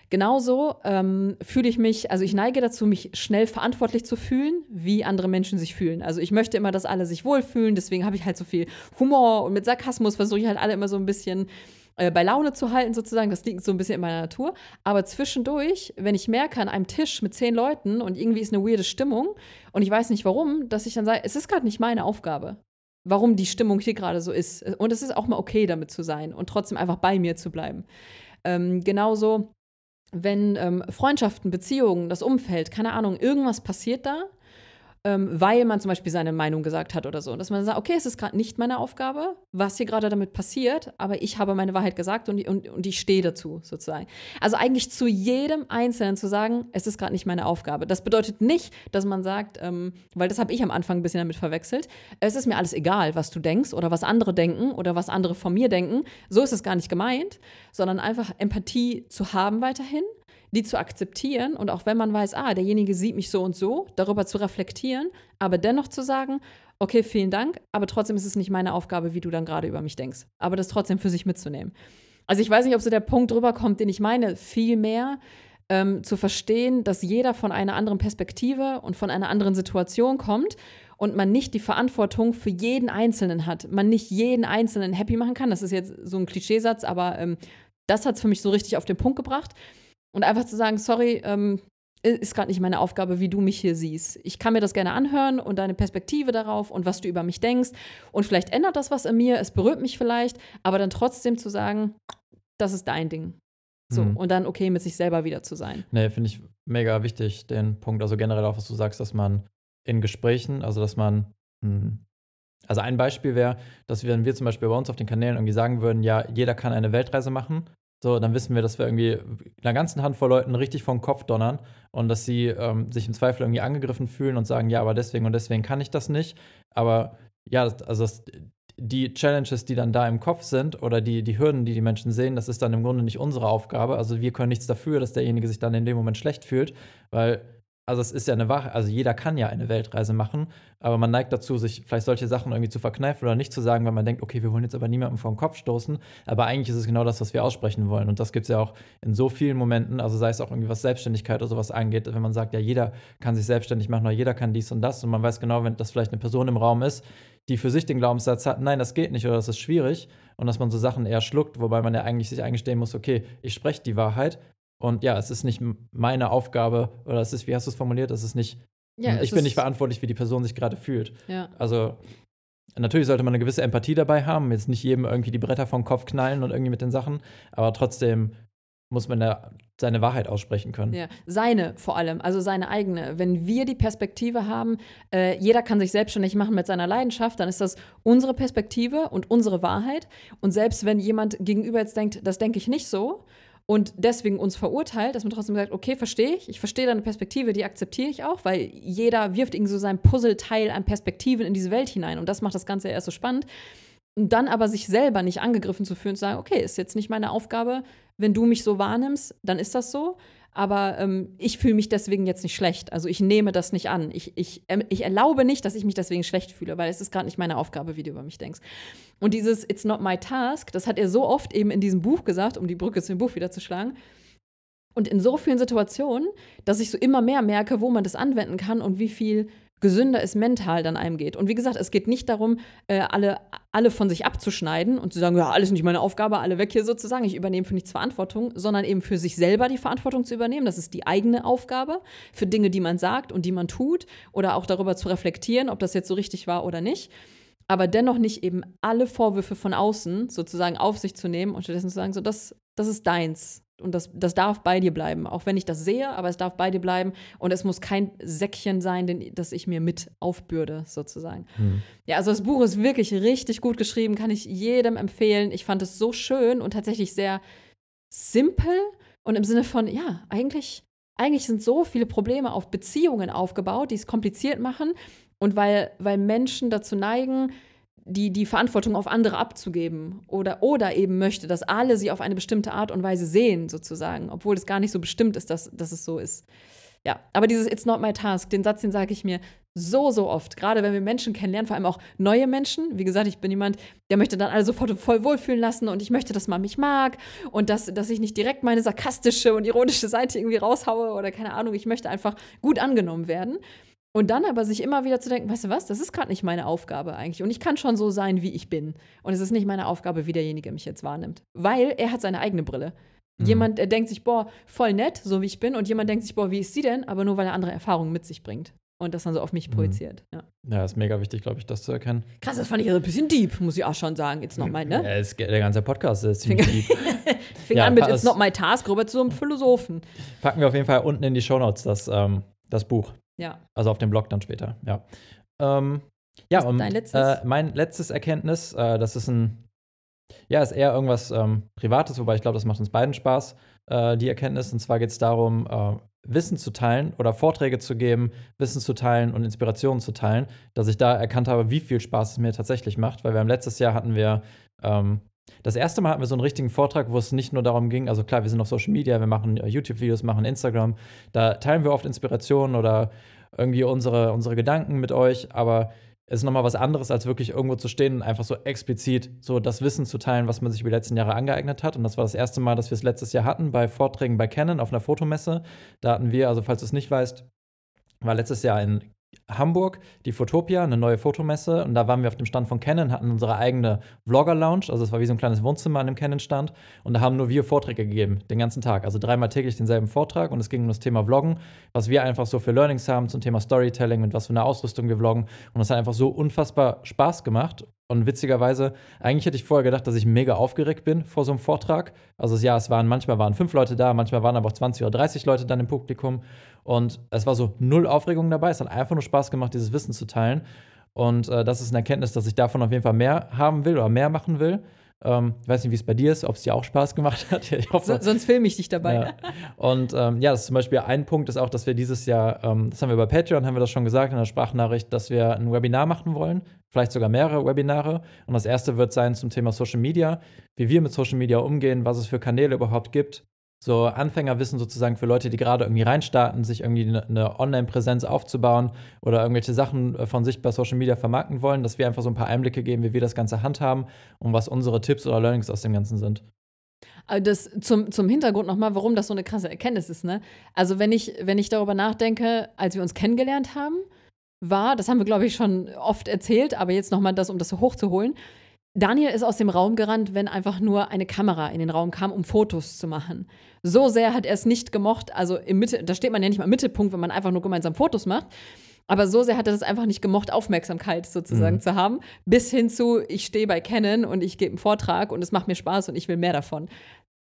Genauso ähm, fühle ich mich, also ich neige dazu, mich schnell verantwortlich zu fühlen, wie andere Menschen sich fühlen. Also ich möchte immer, dass alle sich wohlfühlen, deswegen habe ich halt so viel Humor und mit Sarkasmus versuche ich halt alle immer so ein bisschen äh, bei Laune zu halten, sozusagen. Das liegt so ein bisschen in meiner Natur. Aber zwischendurch, wenn ich merke, an einem Tisch mit zehn Leuten und irgendwie ist eine weirde Stimmung und ich weiß nicht warum, dass ich dann sage, es ist gerade nicht meine Aufgabe warum die Stimmung hier gerade so ist. Und es ist auch mal okay, damit zu sein und trotzdem einfach bei mir zu bleiben. Ähm, genauso wenn ähm, Freundschaften, Beziehungen, das Umfeld, keine Ahnung, irgendwas passiert da, ähm, weil man zum Beispiel seine Meinung gesagt hat oder so. Dass man sagt, okay, es ist gerade nicht meine Aufgabe, was hier gerade damit passiert, aber ich habe meine Wahrheit gesagt und, und, und ich stehe dazu, sozusagen. Also eigentlich zu jedem Einzelnen zu sagen, es ist gerade nicht meine Aufgabe. Das bedeutet nicht, dass man sagt, ähm, weil das habe ich am Anfang ein bisschen damit verwechselt, es ist mir alles egal, was du denkst oder was andere denken oder was andere von mir denken. So ist es gar nicht gemeint, sondern einfach Empathie zu haben weiterhin die zu akzeptieren und auch wenn man weiß, ah, derjenige sieht mich so und so, darüber zu reflektieren, aber dennoch zu sagen, okay, vielen Dank, aber trotzdem ist es nicht meine Aufgabe, wie du dann gerade über mich denkst. Aber das trotzdem für sich mitzunehmen. Also ich weiß nicht, ob so der Punkt drüber kommt, den ich meine, vielmehr ähm, zu verstehen, dass jeder von einer anderen Perspektive und von einer anderen Situation kommt und man nicht die Verantwortung für jeden Einzelnen hat. Man nicht jeden Einzelnen happy machen kann. Das ist jetzt so ein Klischeesatz, aber ähm, das hat es für mich so richtig auf den Punkt gebracht. Und einfach zu sagen, sorry, ähm, ist gerade nicht meine Aufgabe, wie du mich hier siehst. Ich kann mir das gerne anhören und deine Perspektive darauf und was du über mich denkst. Und vielleicht ändert das was in mir, es berührt mich vielleicht, aber dann trotzdem zu sagen, das ist dein Ding. So, mhm. und dann okay mit sich selber wieder zu sein. Nee, finde ich mega wichtig, den Punkt, also generell auch, was du sagst, dass man in Gesprächen, also dass man, hm, also ein Beispiel wäre, dass wir, wenn wir zum Beispiel bei uns auf den Kanälen irgendwie sagen würden, ja, jeder kann eine Weltreise machen, so, dann wissen wir, dass wir irgendwie einer ganzen Handvoll Leuten richtig vom Kopf donnern und dass sie ähm, sich im Zweifel irgendwie angegriffen fühlen und sagen, ja, aber deswegen und deswegen kann ich das nicht. Aber ja, also das, die Challenges, die dann da im Kopf sind oder die, die Hürden, die die Menschen sehen, das ist dann im Grunde nicht unsere Aufgabe. Also wir können nichts dafür, dass derjenige sich dann in dem Moment schlecht fühlt, weil also es ist ja eine Wache, also jeder kann ja eine Weltreise machen, aber man neigt dazu, sich vielleicht solche Sachen irgendwie zu verkneifen oder nicht zu sagen, weil man denkt, okay, wir wollen jetzt aber niemandem vor den Kopf stoßen, aber eigentlich ist es genau das, was wir aussprechen wollen. Und das gibt es ja auch in so vielen Momenten, also sei es auch irgendwie was Selbstständigkeit oder sowas angeht, wenn man sagt, ja, jeder kann sich selbstständig machen oder jeder kann dies und das. Und man weiß genau, wenn das vielleicht eine Person im Raum ist, die für sich den Glaubenssatz hat, nein, das geht nicht oder das ist schwierig. Und dass man so Sachen eher schluckt, wobei man ja eigentlich sich eingestehen muss, okay, ich spreche die Wahrheit, und ja, es ist nicht meine Aufgabe, oder es ist, wie hast du es formuliert, es ist nicht, ja, ich bin nicht verantwortlich, wie die Person sich gerade fühlt. Ja. Also natürlich sollte man eine gewisse Empathie dabei haben, jetzt nicht jedem irgendwie die Bretter vom Kopf knallen und irgendwie mit den Sachen, aber trotzdem muss man da seine Wahrheit aussprechen können. Ja, seine vor allem, also seine eigene. Wenn wir die Perspektive haben, äh, jeder kann sich selbstständig machen mit seiner Leidenschaft, dann ist das unsere Perspektive und unsere Wahrheit. Und selbst wenn jemand gegenüber jetzt denkt, das denke ich nicht so, und deswegen uns verurteilt, dass man trotzdem sagt, okay, verstehe ich, ich verstehe deine Perspektive, die akzeptiere ich auch, weil jeder wirft irgendwie so sein Puzzleteil an Perspektiven in diese Welt hinein und das macht das Ganze erst so spannend. Und dann aber sich selber nicht angegriffen zu fühlen und zu sagen, okay, ist jetzt nicht meine Aufgabe, wenn du mich so wahrnimmst, dann ist das so. Aber ähm, ich fühle mich deswegen jetzt nicht schlecht. Also ich nehme das nicht an. Ich, ich, äh, ich erlaube nicht, dass ich mich deswegen schlecht fühle, weil es ist gerade nicht meine Aufgabe, wie du über mich denkst. Und dieses It's not my task, das hat er so oft eben in diesem Buch gesagt, um die Brücke zu dem Buch wieder zu schlagen. Und in so vielen Situationen, dass ich so immer mehr merke, wo man das anwenden kann und wie viel gesünder es mental dann einem geht. Und wie gesagt, es geht nicht darum, äh, alle, alle von sich abzuschneiden und zu sagen, ja, alles nicht meine Aufgabe, alle weg hier sozusagen, ich übernehme für nichts Verantwortung, sondern eben für sich selber die Verantwortung zu übernehmen. Das ist die eigene Aufgabe für Dinge, die man sagt und die man tut oder auch darüber zu reflektieren, ob das jetzt so richtig war oder nicht. Aber dennoch nicht eben alle Vorwürfe von außen sozusagen auf sich zu nehmen und stattdessen zu sagen, so, das, das ist deins und das, das darf bei dir bleiben. Auch wenn ich das sehe, aber es darf bei dir bleiben. Und es muss kein Säckchen sein, den, das ich mir mit aufbürde, sozusagen. Hm. Ja, also das Buch ist wirklich richtig gut geschrieben, kann ich jedem empfehlen. Ich fand es so schön und tatsächlich sehr simpel und im Sinne von, ja, eigentlich, eigentlich sind so viele Probleme auf Beziehungen aufgebaut, die es kompliziert machen. Und weil, weil Menschen dazu neigen, die, die Verantwortung auf andere abzugeben oder, oder eben möchte, dass alle sie auf eine bestimmte Art und Weise sehen, sozusagen, obwohl es gar nicht so bestimmt ist, dass, dass es so ist. Ja, aber dieses It's not my task, den Satz, den sage ich mir so, so oft. Gerade wenn wir Menschen kennenlernen, vor allem auch neue Menschen. Wie gesagt, ich bin jemand, der möchte dann alle sofort voll wohlfühlen lassen und ich möchte, dass man mich mag und dass, dass ich nicht direkt meine sarkastische und ironische Seite irgendwie raushaue oder keine Ahnung. Ich möchte einfach gut angenommen werden. Und dann aber sich immer wieder zu denken, weißt du was, das ist gerade nicht meine Aufgabe eigentlich. Und ich kann schon so sein, wie ich bin. Und es ist nicht meine Aufgabe, wie derjenige mich jetzt wahrnimmt. Weil er hat seine eigene Brille. Mhm. Jemand, der denkt sich, boah, voll nett, so wie ich bin. Und jemand denkt sich, boah, wie ist sie denn? Aber nur, weil er andere Erfahrungen mit sich bringt. Und das dann so auf mich mhm. projiziert. Ja. ja, ist mega wichtig, glaube ich, das zu erkennen. Krass, das fand ich also ein bisschen deep, muss ich auch schon sagen. Jetzt nochmal, ne? Ja, ist, der ganze Podcast ist ziemlich deep. Fing ja, an mit It's not my task, rüber zu einem Philosophen. Packen wir auf jeden Fall unten in die Shownotes das, ähm, das Buch. Ja. Also auf dem Blog dann später, ja. Ähm, ja, und äh, mein letztes Erkenntnis, äh, das ist ein, ja, ist eher irgendwas ähm, Privates, wobei ich glaube, das macht uns beiden Spaß, äh, die Erkenntnis. Und zwar geht es darum, äh, Wissen zu teilen oder Vorträge zu geben, Wissen zu teilen und Inspirationen zu teilen, dass ich da erkannt habe, wie viel Spaß es mir tatsächlich macht. Weil wir im letztes Jahr hatten wir ähm, das erste Mal hatten wir so einen richtigen Vortrag, wo es nicht nur darum ging, also klar, wir sind auf Social Media, wir machen äh, YouTube-Videos, machen Instagram, da teilen wir oft Inspirationen oder irgendwie unsere, unsere Gedanken mit euch, aber es ist nochmal was anderes, als wirklich irgendwo zu stehen und einfach so explizit so das Wissen zu teilen, was man sich über die letzten Jahre angeeignet hat. Und das war das erste Mal, dass wir es letztes Jahr hatten bei Vorträgen bei Canon auf einer Fotomesse. Da hatten wir, also falls du es nicht weißt, war letztes Jahr in Hamburg, die Fotopia, eine neue Fotomesse. Und da waren wir auf dem Stand von Canon, hatten unsere eigene Vlogger-Lounge. Also es war wie so ein kleines Wohnzimmer an dem Canon-Stand. Und da haben nur wir Vorträge gegeben, den ganzen Tag. Also dreimal täglich denselben Vortrag. Und es ging um das Thema Vloggen, was wir einfach so für Learnings haben zum Thema Storytelling und was für eine Ausrüstung wir vloggen. Und das hat einfach so unfassbar Spaß gemacht. Und witzigerweise, eigentlich hätte ich vorher gedacht, dass ich mega aufgeregt bin vor so einem Vortrag. Also ja, es waren, manchmal waren fünf Leute da, manchmal waren aber auch 20 oder 30 Leute dann im Publikum. Und es war so null Aufregung dabei. Es hat einfach nur Spaß gemacht, dieses Wissen zu teilen. Und äh, das ist eine Erkenntnis, dass ich davon auf jeden Fall mehr haben will oder mehr machen will. Ähm, ich weiß nicht, wie es bei dir ist, ob es dir auch Spaß gemacht hat. ich hoffe, so, sonst filme ich dich dabei. Ja. Und ähm, ja, das ist zum Beispiel ein Punkt, ist auch, dass wir dieses Jahr, ähm, das haben wir bei Patreon, haben wir das schon gesagt in der Sprachnachricht, dass wir ein Webinar machen wollen, vielleicht sogar mehrere Webinare. Und das erste wird sein zum Thema Social Media, wie wir mit Social Media umgehen, was es für Kanäle überhaupt gibt, so Anfängerwissen sozusagen für Leute, die gerade irgendwie reinstarten, sich irgendwie eine, eine Online-Präsenz aufzubauen oder irgendwelche Sachen äh, von sich bei Social Media vermarkten wollen, dass wir einfach so ein paar Einblicke geben, wie wir das Ganze handhaben und was unsere Tipps oder Learnings aus dem Ganzen sind. Äh, das zum, zum Hintergrund nochmal, warum das so eine krasse Erkenntnis ist. Ne? Also, wenn ich, wenn ich darüber nachdenke, als wir uns kennengelernt haben, war, das haben wir, glaube ich, schon oft erzählt, aber jetzt nochmal das, um das so hochzuholen, Daniel ist aus dem Raum gerannt, wenn einfach nur eine Kamera in den Raum kam, um Fotos zu machen. So sehr hat er es nicht gemocht. Also im Mitte, da steht man ja nicht mal im Mittelpunkt, wenn man einfach nur gemeinsam Fotos macht. Aber so sehr hat er es einfach nicht gemocht, Aufmerksamkeit sozusagen mhm. zu haben. Bis hin zu, ich stehe bei Canon und ich gebe einen Vortrag und es macht mir Spaß und ich will mehr davon.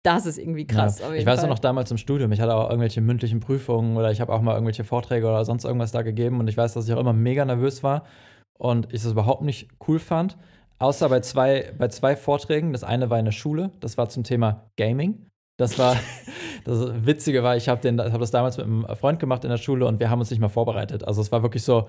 Das ist irgendwie krass. Ja. ich weiß Fall. noch damals im Studium, ich hatte auch irgendwelche mündlichen Prüfungen oder ich habe auch mal irgendwelche Vorträge oder sonst irgendwas da gegeben und ich weiß, dass ich auch immer mega nervös war und ich das überhaupt nicht cool fand. Außer bei zwei, bei zwei Vorträgen. Das eine war in der Schule, das war zum Thema Gaming. Das war, das Witzige war, ich habe hab das damals mit einem Freund gemacht in der Schule und wir haben uns nicht mal vorbereitet. Also es war wirklich so,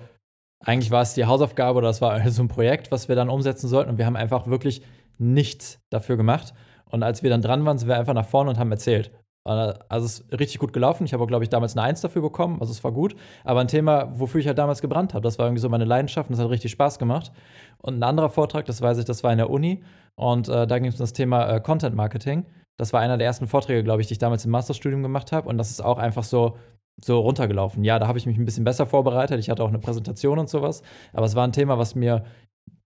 eigentlich war es die Hausaufgabe oder es war so ein Projekt, was wir dann umsetzen sollten und wir haben einfach wirklich nichts dafür gemacht. Und als wir dann dran waren, sind wir einfach nach vorne und haben erzählt. Also es ist richtig gut gelaufen. Ich habe, glaube ich, damals eine Eins dafür bekommen. Also es war gut. Aber ein Thema, wofür ich halt damals gebrannt habe. Das war irgendwie so meine Leidenschaft und das hat richtig Spaß gemacht. Und ein anderer Vortrag, das weiß ich, das war in der Uni. Und äh, da ging es um das Thema äh, Content Marketing. Das war einer der ersten Vorträge, glaube ich, die ich damals im Masterstudium gemacht habe. Und das ist auch einfach so, so runtergelaufen. Ja, da habe ich mich ein bisschen besser vorbereitet. Ich hatte auch eine Präsentation und sowas. Aber es war ein Thema, was mir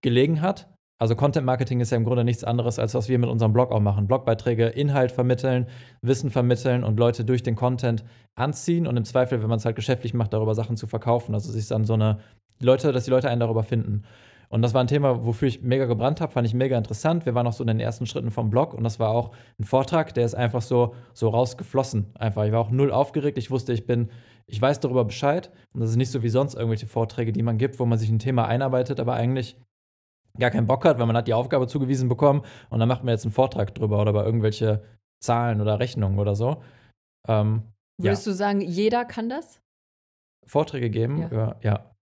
gelegen hat. Also Content Marketing ist ja im Grunde nichts anderes, als was wir mit unserem Blog auch machen. Blogbeiträge, Inhalt vermitteln, Wissen vermitteln und Leute durch den Content anziehen und im Zweifel, wenn man es halt geschäftlich macht, darüber Sachen zu verkaufen. Also sich dann so eine Leute, dass die Leute einen darüber finden. Und das war ein Thema, wofür ich mega gebrannt habe, fand ich mega interessant. Wir waren auch so in den ersten Schritten vom Blog und das war auch ein Vortrag, der ist einfach so, so rausgeflossen. Einfach. Ich war auch null aufgeregt. Ich wusste, ich bin, ich weiß darüber Bescheid. Und das ist nicht so wie sonst irgendwelche Vorträge, die man gibt, wo man sich ein Thema einarbeitet, aber eigentlich gar keinen Bock hat, weil man hat die Aufgabe zugewiesen bekommen und dann macht man jetzt einen Vortrag drüber oder über irgendwelche Zahlen oder Rechnungen oder so. Ähm, Würdest ja. du sagen, jeder kann das? Vorträge geben? Ja. ja.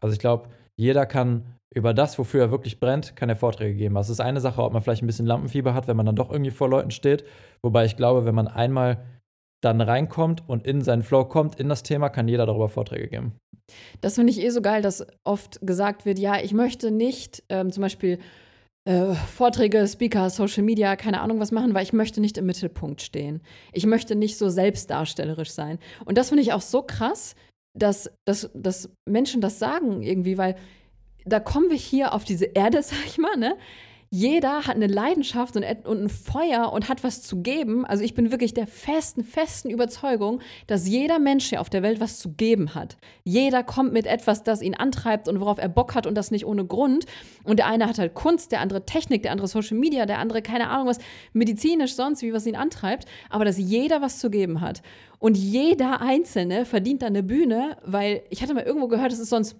Also ich glaube, jeder kann über das, wofür er wirklich brennt, kann er Vorträge geben. Also es ist eine Sache, ob man vielleicht ein bisschen Lampenfieber hat, wenn man dann doch irgendwie vor Leuten steht. Wobei ich glaube, wenn man einmal dann reinkommt und in seinen Flow kommt, in das Thema, kann jeder darüber Vorträge geben. Das finde ich eh so geil, dass oft gesagt wird, ja, ich möchte nicht ähm, zum Beispiel äh, Vorträge, Speaker, Social Media, keine Ahnung was machen, weil ich möchte nicht im Mittelpunkt stehen. Ich möchte nicht so selbstdarstellerisch sein. Und das finde ich auch so krass, dass, dass, dass Menschen das sagen irgendwie, weil da kommen wir hier auf diese Erde, sag ich mal, ne? Jeder hat eine Leidenschaft und, ein Feuer und hat was zu geben. Also ich bin wirklich der festen, festen Überzeugung, dass jeder Mensch hier auf der Welt was zu geben hat. Jeder kommt mit etwas, das ihn antreibt und worauf er Bock hat und das nicht ohne Grund. Und der eine hat halt Kunst, der andere Technik, der andere Social Media, der andere keine Ahnung was, medizinisch sonst, wie was ihn antreibt. Aber dass jeder was zu geben hat. Und jeder Einzelne verdient dann eine Bühne, weil ich hatte mal irgendwo gehört, es ist sonst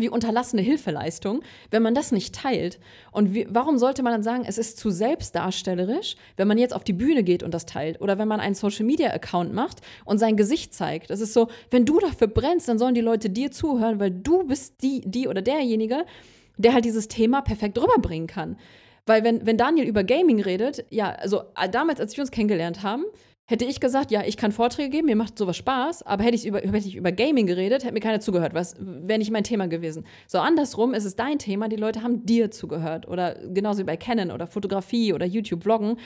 wie unterlassene Hilfeleistung, wenn man das nicht teilt. Und wie, warum sollte man dann sagen, es ist zu selbstdarstellerisch, wenn man jetzt auf die Bühne geht und das teilt? Oder wenn man einen Social-Media-Account macht und sein Gesicht zeigt? Das ist so, wenn du dafür brennst, dann sollen die Leute dir zuhören, weil du bist die, die oder derjenige, der halt dieses Thema perfekt rüberbringen kann. Weil wenn, wenn Daniel über Gaming redet, ja, also äh, damals, als wir uns kennengelernt haben, Hätte ich gesagt, ja, ich kann Vorträge geben, mir macht sowas Spaß, aber hätte ich über, hätte ich über Gaming geredet, hätte mir keiner zugehört, was wäre nicht mein Thema gewesen. So andersrum ist es dein Thema, die Leute haben dir zugehört oder genauso wie bei Canon oder Fotografie oder YouTube Vloggen,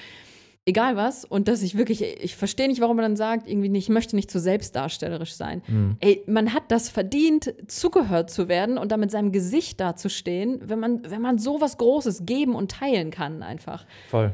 egal was und dass ich wirklich ich verstehe nicht, warum man dann sagt, irgendwie nicht, ich möchte nicht zu selbstdarstellerisch sein. Mhm. Ey, man hat das verdient, zugehört zu werden und dann mit seinem Gesicht dazustehen, wenn man wenn man sowas großes geben und teilen kann einfach. Voll.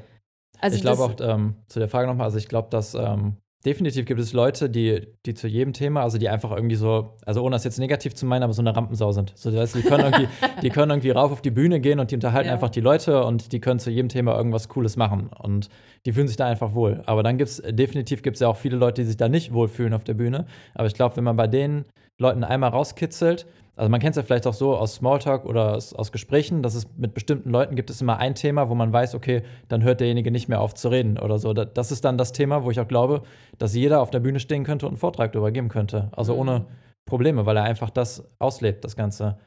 Also ich glaube auch ähm, zu der Frage nochmal, also ich glaube, dass ähm, definitiv gibt es Leute, die, die zu jedem Thema, also die einfach irgendwie so, also ohne das jetzt negativ zu meinen, aber so eine Rampensau sind. So, das heißt, die können irgendwie, die können irgendwie rauf auf die Bühne gehen und die unterhalten ja. einfach die Leute und die können zu jedem Thema irgendwas Cooles machen. Und die fühlen sich da einfach wohl. Aber dann gibt es, definitiv gibt es ja auch viele Leute, die sich da nicht wohlfühlen auf der Bühne. Aber ich glaube, wenn man bei den Leuten einmal rauskitzelt, also man kennt es ja vielleicht auch so aus Smalltalk oder aus, aus, Gesprächen, dass es mit bestimmten Leuten gibt es immer ein Thema, wo man weiß, okay, dann hört derjenige nicht mehr auf zu reden oder so. Das ist dann das Thema, wo ich auch glaube, dass jeder auf der Bühne stehen könnte und einen Vortrag darüber geben könnte. Also mhm. ohne Probleme, weil er einfach das auslebt, das Ganze.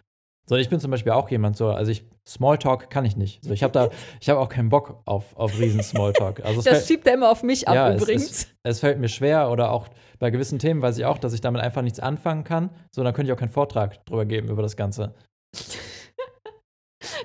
So, ich bin zum Beispiel auch jemand so, also ich, Smalltalk kann ich nicht. So, ich habe da, ich habe auch keinen Bock auf, auf riesen Smalltalk. Also das schiebt er immer auf mich ab ja, übrigens. Es, es, es, fällt mir schwer oder auch bei gewissen Themen weiß ich auch, dass ich damit einfach nichts anfangen kann. So, dann könnte ich auch keinen Vortrag drüber geben über das Ganze.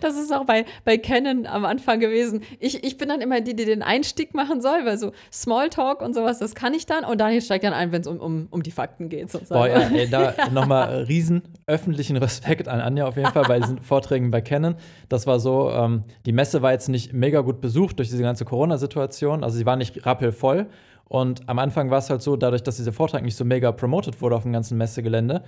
Das ist auch bei, bei Canon am Anfang gewesen. Ich, ich bin dann immer die, die den Einstieg machen soll, weil so Smalltalk und sowas, das kann ich dann. Und Daniel steigt dann ein, wenn es um, um, um die Fakten geht. Sozusagen. Boah, ja, ey, da ja. nochmal riesen öffentlichen Respekt an Anja auf jeden Fall bei diesen Vorträgen bei Canon. Das war so, ähm, die Messe war jetzt nicht mega gut besucht durch diese ganze Corona-Situation. Also sie war nicht rappelvoll. Und am Anfang war es halt so, dadurch, dass dieser Vortrag nicht so mega promoted wurde auf dem ganzen Messegelände,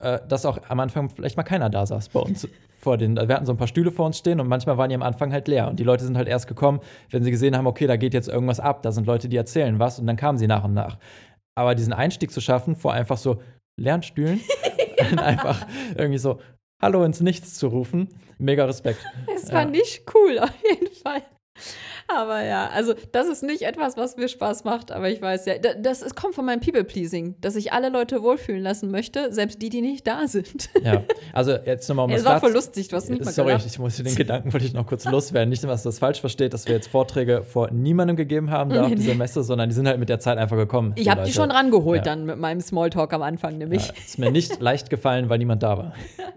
dass auch am Anfang vielleicht mal keiner da saß bei uns. vor den, wir hatten so ein paar Stühle vor uns stehen und manchmal waren die am Anfang halt leer. Und die Leute sind halt erst gekommen, wenn sie gesehen haben, okay, da geht jetzt irgendwas ab, da sind Leute, die erzählen was und dann kamen sie nach und nach. Aber diesen Einstieg zu schaffen, vor einfach so Lernstühlen, einfach irgendwie so Hallo ins Nichts zu rufen, mega Respekt. Es war ja. nicht cool, auf jeden Fall. Aber ja, also das ist nicht etwas, was mir Spaß macht, aber ich weiß ja, das, das kommt von meinem People-Pleasing, dass ich alle Leute wohlfühlen lassen möchte, selbst die, die nicht da sind. Ja, also jetzt nochmal um Es war voll lustig, du hast nicht mal Sorry, ich muss den Gedanken wollte ich noch kurz loswerden. Nicht, dass das falsch versteht, dass wir jetzt Vorträge vor niemandem gegeben haben da auf dieser Messe, sondern die sind halt mit der Zeit einfach gekommen. Ich habe die schon rangeholt ja. dann mit meinem Smalltalk am Anfang nämlich. Ja, ist mir nicht leicht gefallen, weil niemand da war.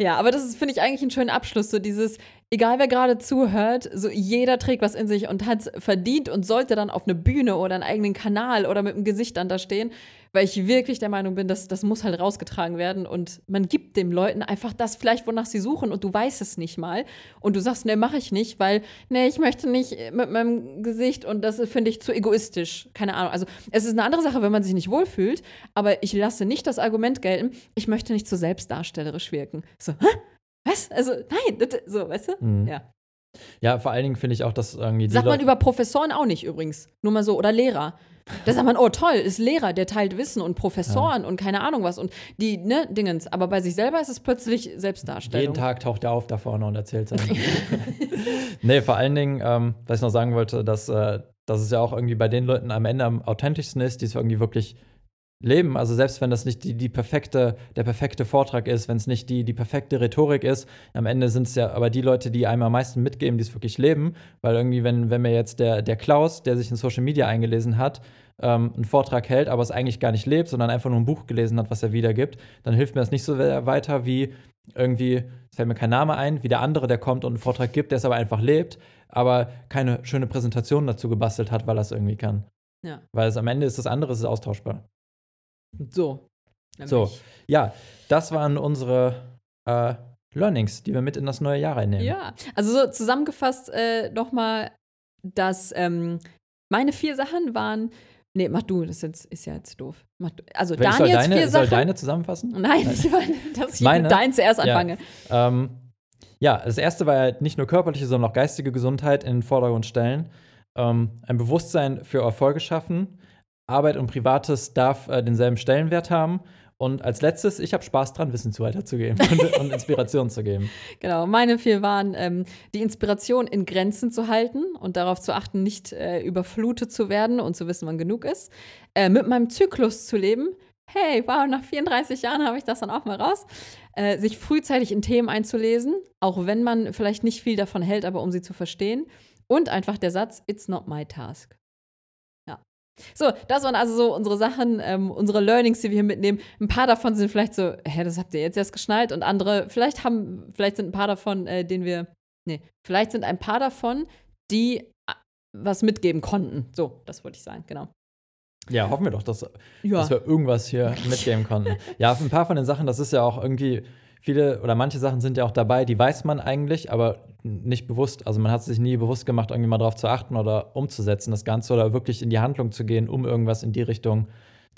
Ja, aber das finde ich, eigentlich ein schöner Abschluss, so dieses, egal wer gerade zuhört, so jeder trägt was in sich und hat es verdient und sollte dann auf eine Bühne oder einen eigenen Kanal oder mit dem Gesicht dann da stehen, weil ich wirklich der Meinung bin, dass das muss halt rausgetragen werden und man gibt den Leuten einfach das vielleicht, wonach sie suchen und du weißt es nicht mal und du sagst, nee, mache ich nicht, weil, nee, ich möchte nicht mit meinem Gesicht und das finde ich zu egoistisch. Keine Ahnung. Also es ist eine andere Sache, wenn man sich nicht wohlfühlt, aber ich lasse nicht das Argument gelten, ich möchte nicht zu selbstdarstellerisch wirken. So, hä? Was? Also, nein, das, so, weißt du? Mhm. Ja. Ja, vor allen Dingen finde ich auch, dass irgendwie. Sagt man über Professoren auch nicht übrigens. Nur mal so. Oder Lehrer. Da sagt man, oh toll, ist Lehrer, der teilt Wissen und Professoren ja. und keine Ahnung was und die, ne, Dingens. Aber bei sich selber ist es plötzlich Selbstdarstellung. Jeden Tag taucht er auf da vorne und erzählt sein. nee, vor allen Dingen, ähm, was ich noch sagen wollte, dass, äh, dass es ja auch irgendwie bei den Leuten am Ende am authentischsten ist, die es irgendwie wirklich leben. Also selbst wenn das nicht die, die perfekte, der perfekte Vortrag ist, wenn es nicht die, die perfekte Rhetorik ist, am Ende sind es ja aber die Leute, die einem am meisten mitgeben, die es wirklich leben. Weil irgendwie, wenn, wenn mir jetzt der, der Klaus, der sich in Social Media eingelesen hat, ähm, einen Vortrag hält, aber es eigentlich gar nicht lebt, sondern einfach nur ein Buch gelesen hat, was er wiedergibt, dann hilft mir das nicht so weiter wie irgendwie, es fällt mir kein Name ein, wie der andere, der kommt und einen Vortrag gibt, der es aber einfach lebt, aber keine schöne Präsentation dazu gebastelt hat, weil er es irgendwie kann. Ja. Weil es am Ende ist das andere, es ist austauschbar. So. So, ja, das waren unsere äh, Learnings, die wir mit in das neue Jahr reinnehmen. Ja, also so zusammengefasst äh, nochmal, dass ähm, meine vier Sachen waren. Nee, mach du, das ist, jetzt, ist ja jetzt doof. Mach du. Also Soll ich Daniels deine, vier soll Sachen. deine zusammenfassen? Nein, ich meine, dass ich Meine? mit deinen zuerst Ja. anfange. Ähm, ja, das erste war ja nicht nur körperliche, sondern auch geistige Gesundheit in den Vordergrund stellen. Ähm, ein Bewusstsein für Erfolge schaffen. Arbeit und Privates darf äh, denselben Stellenwert haben. Und als letztes, ich habe Spaß dran, Wissen zu weiterzugeben und, und Inspiration zu geben. Genau, meine vier waren, ähm, die Inspiration in Grenzen zu halten und darauf zu achten, nicht äh, überflutet zu werden und zu wissen, wann genug ist. Äh, mit meinem Zyklus zu leben. Hey, wow, nach 34 Jahren habe ich das dann auch mal raus. Äh, sich frühzeitig in Themen einzulesen, auch wenn man vielleicht nicht viel davon hält, aber um sie zu verstehen. Und einfach der Satz, it's not my task. So, das waren also so unsere Sachen, ähm, unsere Learnings, die wir hier mitnehmen. Ein paar davon sind vielleicht so, hä, das habt ihr jetzt erst geschnallt. Und andere, vielleicht haben, vielleicht sind ein paar davon, äh, denen wir, nee, vielleicht sind ein paar davon, die äh, was mitgeben konnten. So, das wollte ich sagen, genau. Ja, hoffen wir doch, dass, Ja. dass wir irgendwas hier mitgeben konnten. Ja, ein paar von den Sachen, das ist ja auch irgendwie, viele oder manche Sachen sind ja auch dabei, die weiß man eigentlich, aber nicht bewusst. Also man hat sich nie bewusst gemacht, irgendwie mal darauf zu achten oder umzusetzen, das Ganze oder wirklich in die Handlung zu gehen, um irgendwas in die Richtung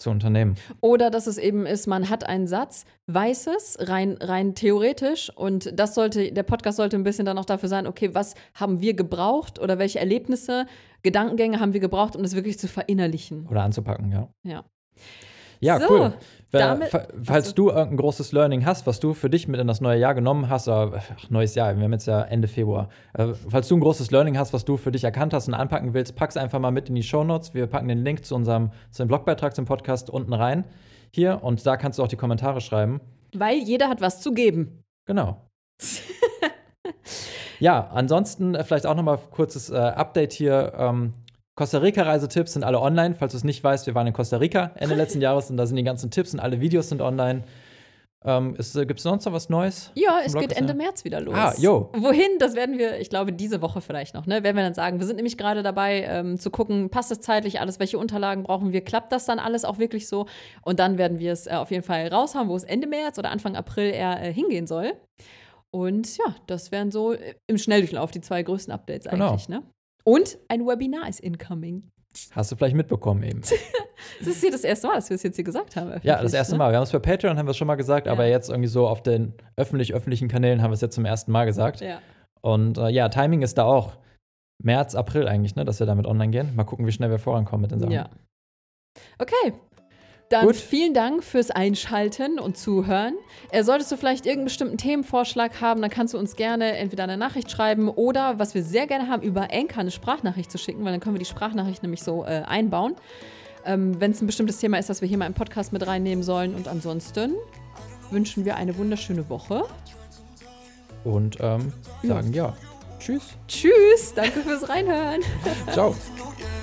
zu unternehmen. Oder dass es eben ist, man hat einen Satz, weiß es, rein, rein theoretisch. Und das sollte, der Podcast sollte ein bisschen dann auch dafür sein, okay, was haben wir gebraucht oder welche Erlebnisse, Gedankengänge haben wir gebraucht, um das wirklich zu verinnerlichen. Oder anzupacken, ja. Ja. Ja, So, cool. Fa- falls Achso. du irgendein großes Learning hast, was du für dich mit in das neue Jahr genommen hast, oder, ach, neues Jahr, wir haben jetzt ja Ende Februar. Äh, falls du ein großes Learning hast, was du für dich erkannt hast und anpacken willst, pack's einfach mal mit in die Shownotes. Wir packen den Link zu unserem zu dem Blogbeitrag zum Podcast unten rein. Hier und da kannst du auch die Kommentare schreiben. Weil jeder hat was zu geben. Genau. ja, ansonsten äh, vielleicht auch noch mal kurzes äh, Update hier. Ähm, Costa Rica-Reisetipps sind alle online. Falls du es nicht weißt, wir waren in Costa Rica Ende letzten Jahres und da sind die ganzen Tipps und alle Videos sind online. Ähm, Gibt es sonst noch was Neues? Ja, es Blog geht Ende März wieder los. Ah, jo. Wohin? Das werden wir, ich glaube, diese Woche vielleicht noch, ne? Werden wir dann sagen. Wir sind nämlich gerade dabei, ähm, zu gucken, passt es zeitlich alles, welche Unterlagen brauchen wir, klappt das dann alles auch wirklich so? Und dann werden wir es äh, auf jeden Fall raushauen, wo es Ende März oder Anfang April eher äh, hingehen soll. Und ja, das wären so äh, im Schnelldurchlauf die zwei größten Updates Genau. eigentlich, ne? Und ein Webinar ist incoming. Hast du vielleicht mitbekommen eben. Das ist hier das erste Mal, dass wir es jetzt hier gesagt haben. ja, das erste ne? Mal. Wir haben es bei Patreon, haben wir es schon mal gesagt, Ja. aber jetzt irgendwie so auf den öffentlich-öffentlichen Kanälen haben wir es jetzt zum ersten Mal gesagt. Ja. Und äh, ja, Timing ist da auch März, April eigentlich, ne, dass wir damit online gehen. Mal gucken, wie schnell wir vorankommen mit den Sachen. Ja. Okay. Dann Gut. vielen Dank fürs Einschalten und Zuhören. Äh, solltest du vielleicht irgendeinen bestimmten Themenvorschlag haben, dann kannst du uns gerne entweder eine Nachricht schreiben oder, was wir sehr gerne haben, über Anchor eine Sprachnachricht zu schicken, weil dann können wir die Sprachnachricht nämlich so äh, einbauen. Ähm, Wenn es ein bestimmtes Thema ist, das wir hier mal im Podcast mit reinnehmen sollen. Und ansonsten wünschen wir eine wunderschöne Woche. Und ähm, Ja. sagen ja. Tschüss. Tschüss, danke fürs Reinhören. Ciao.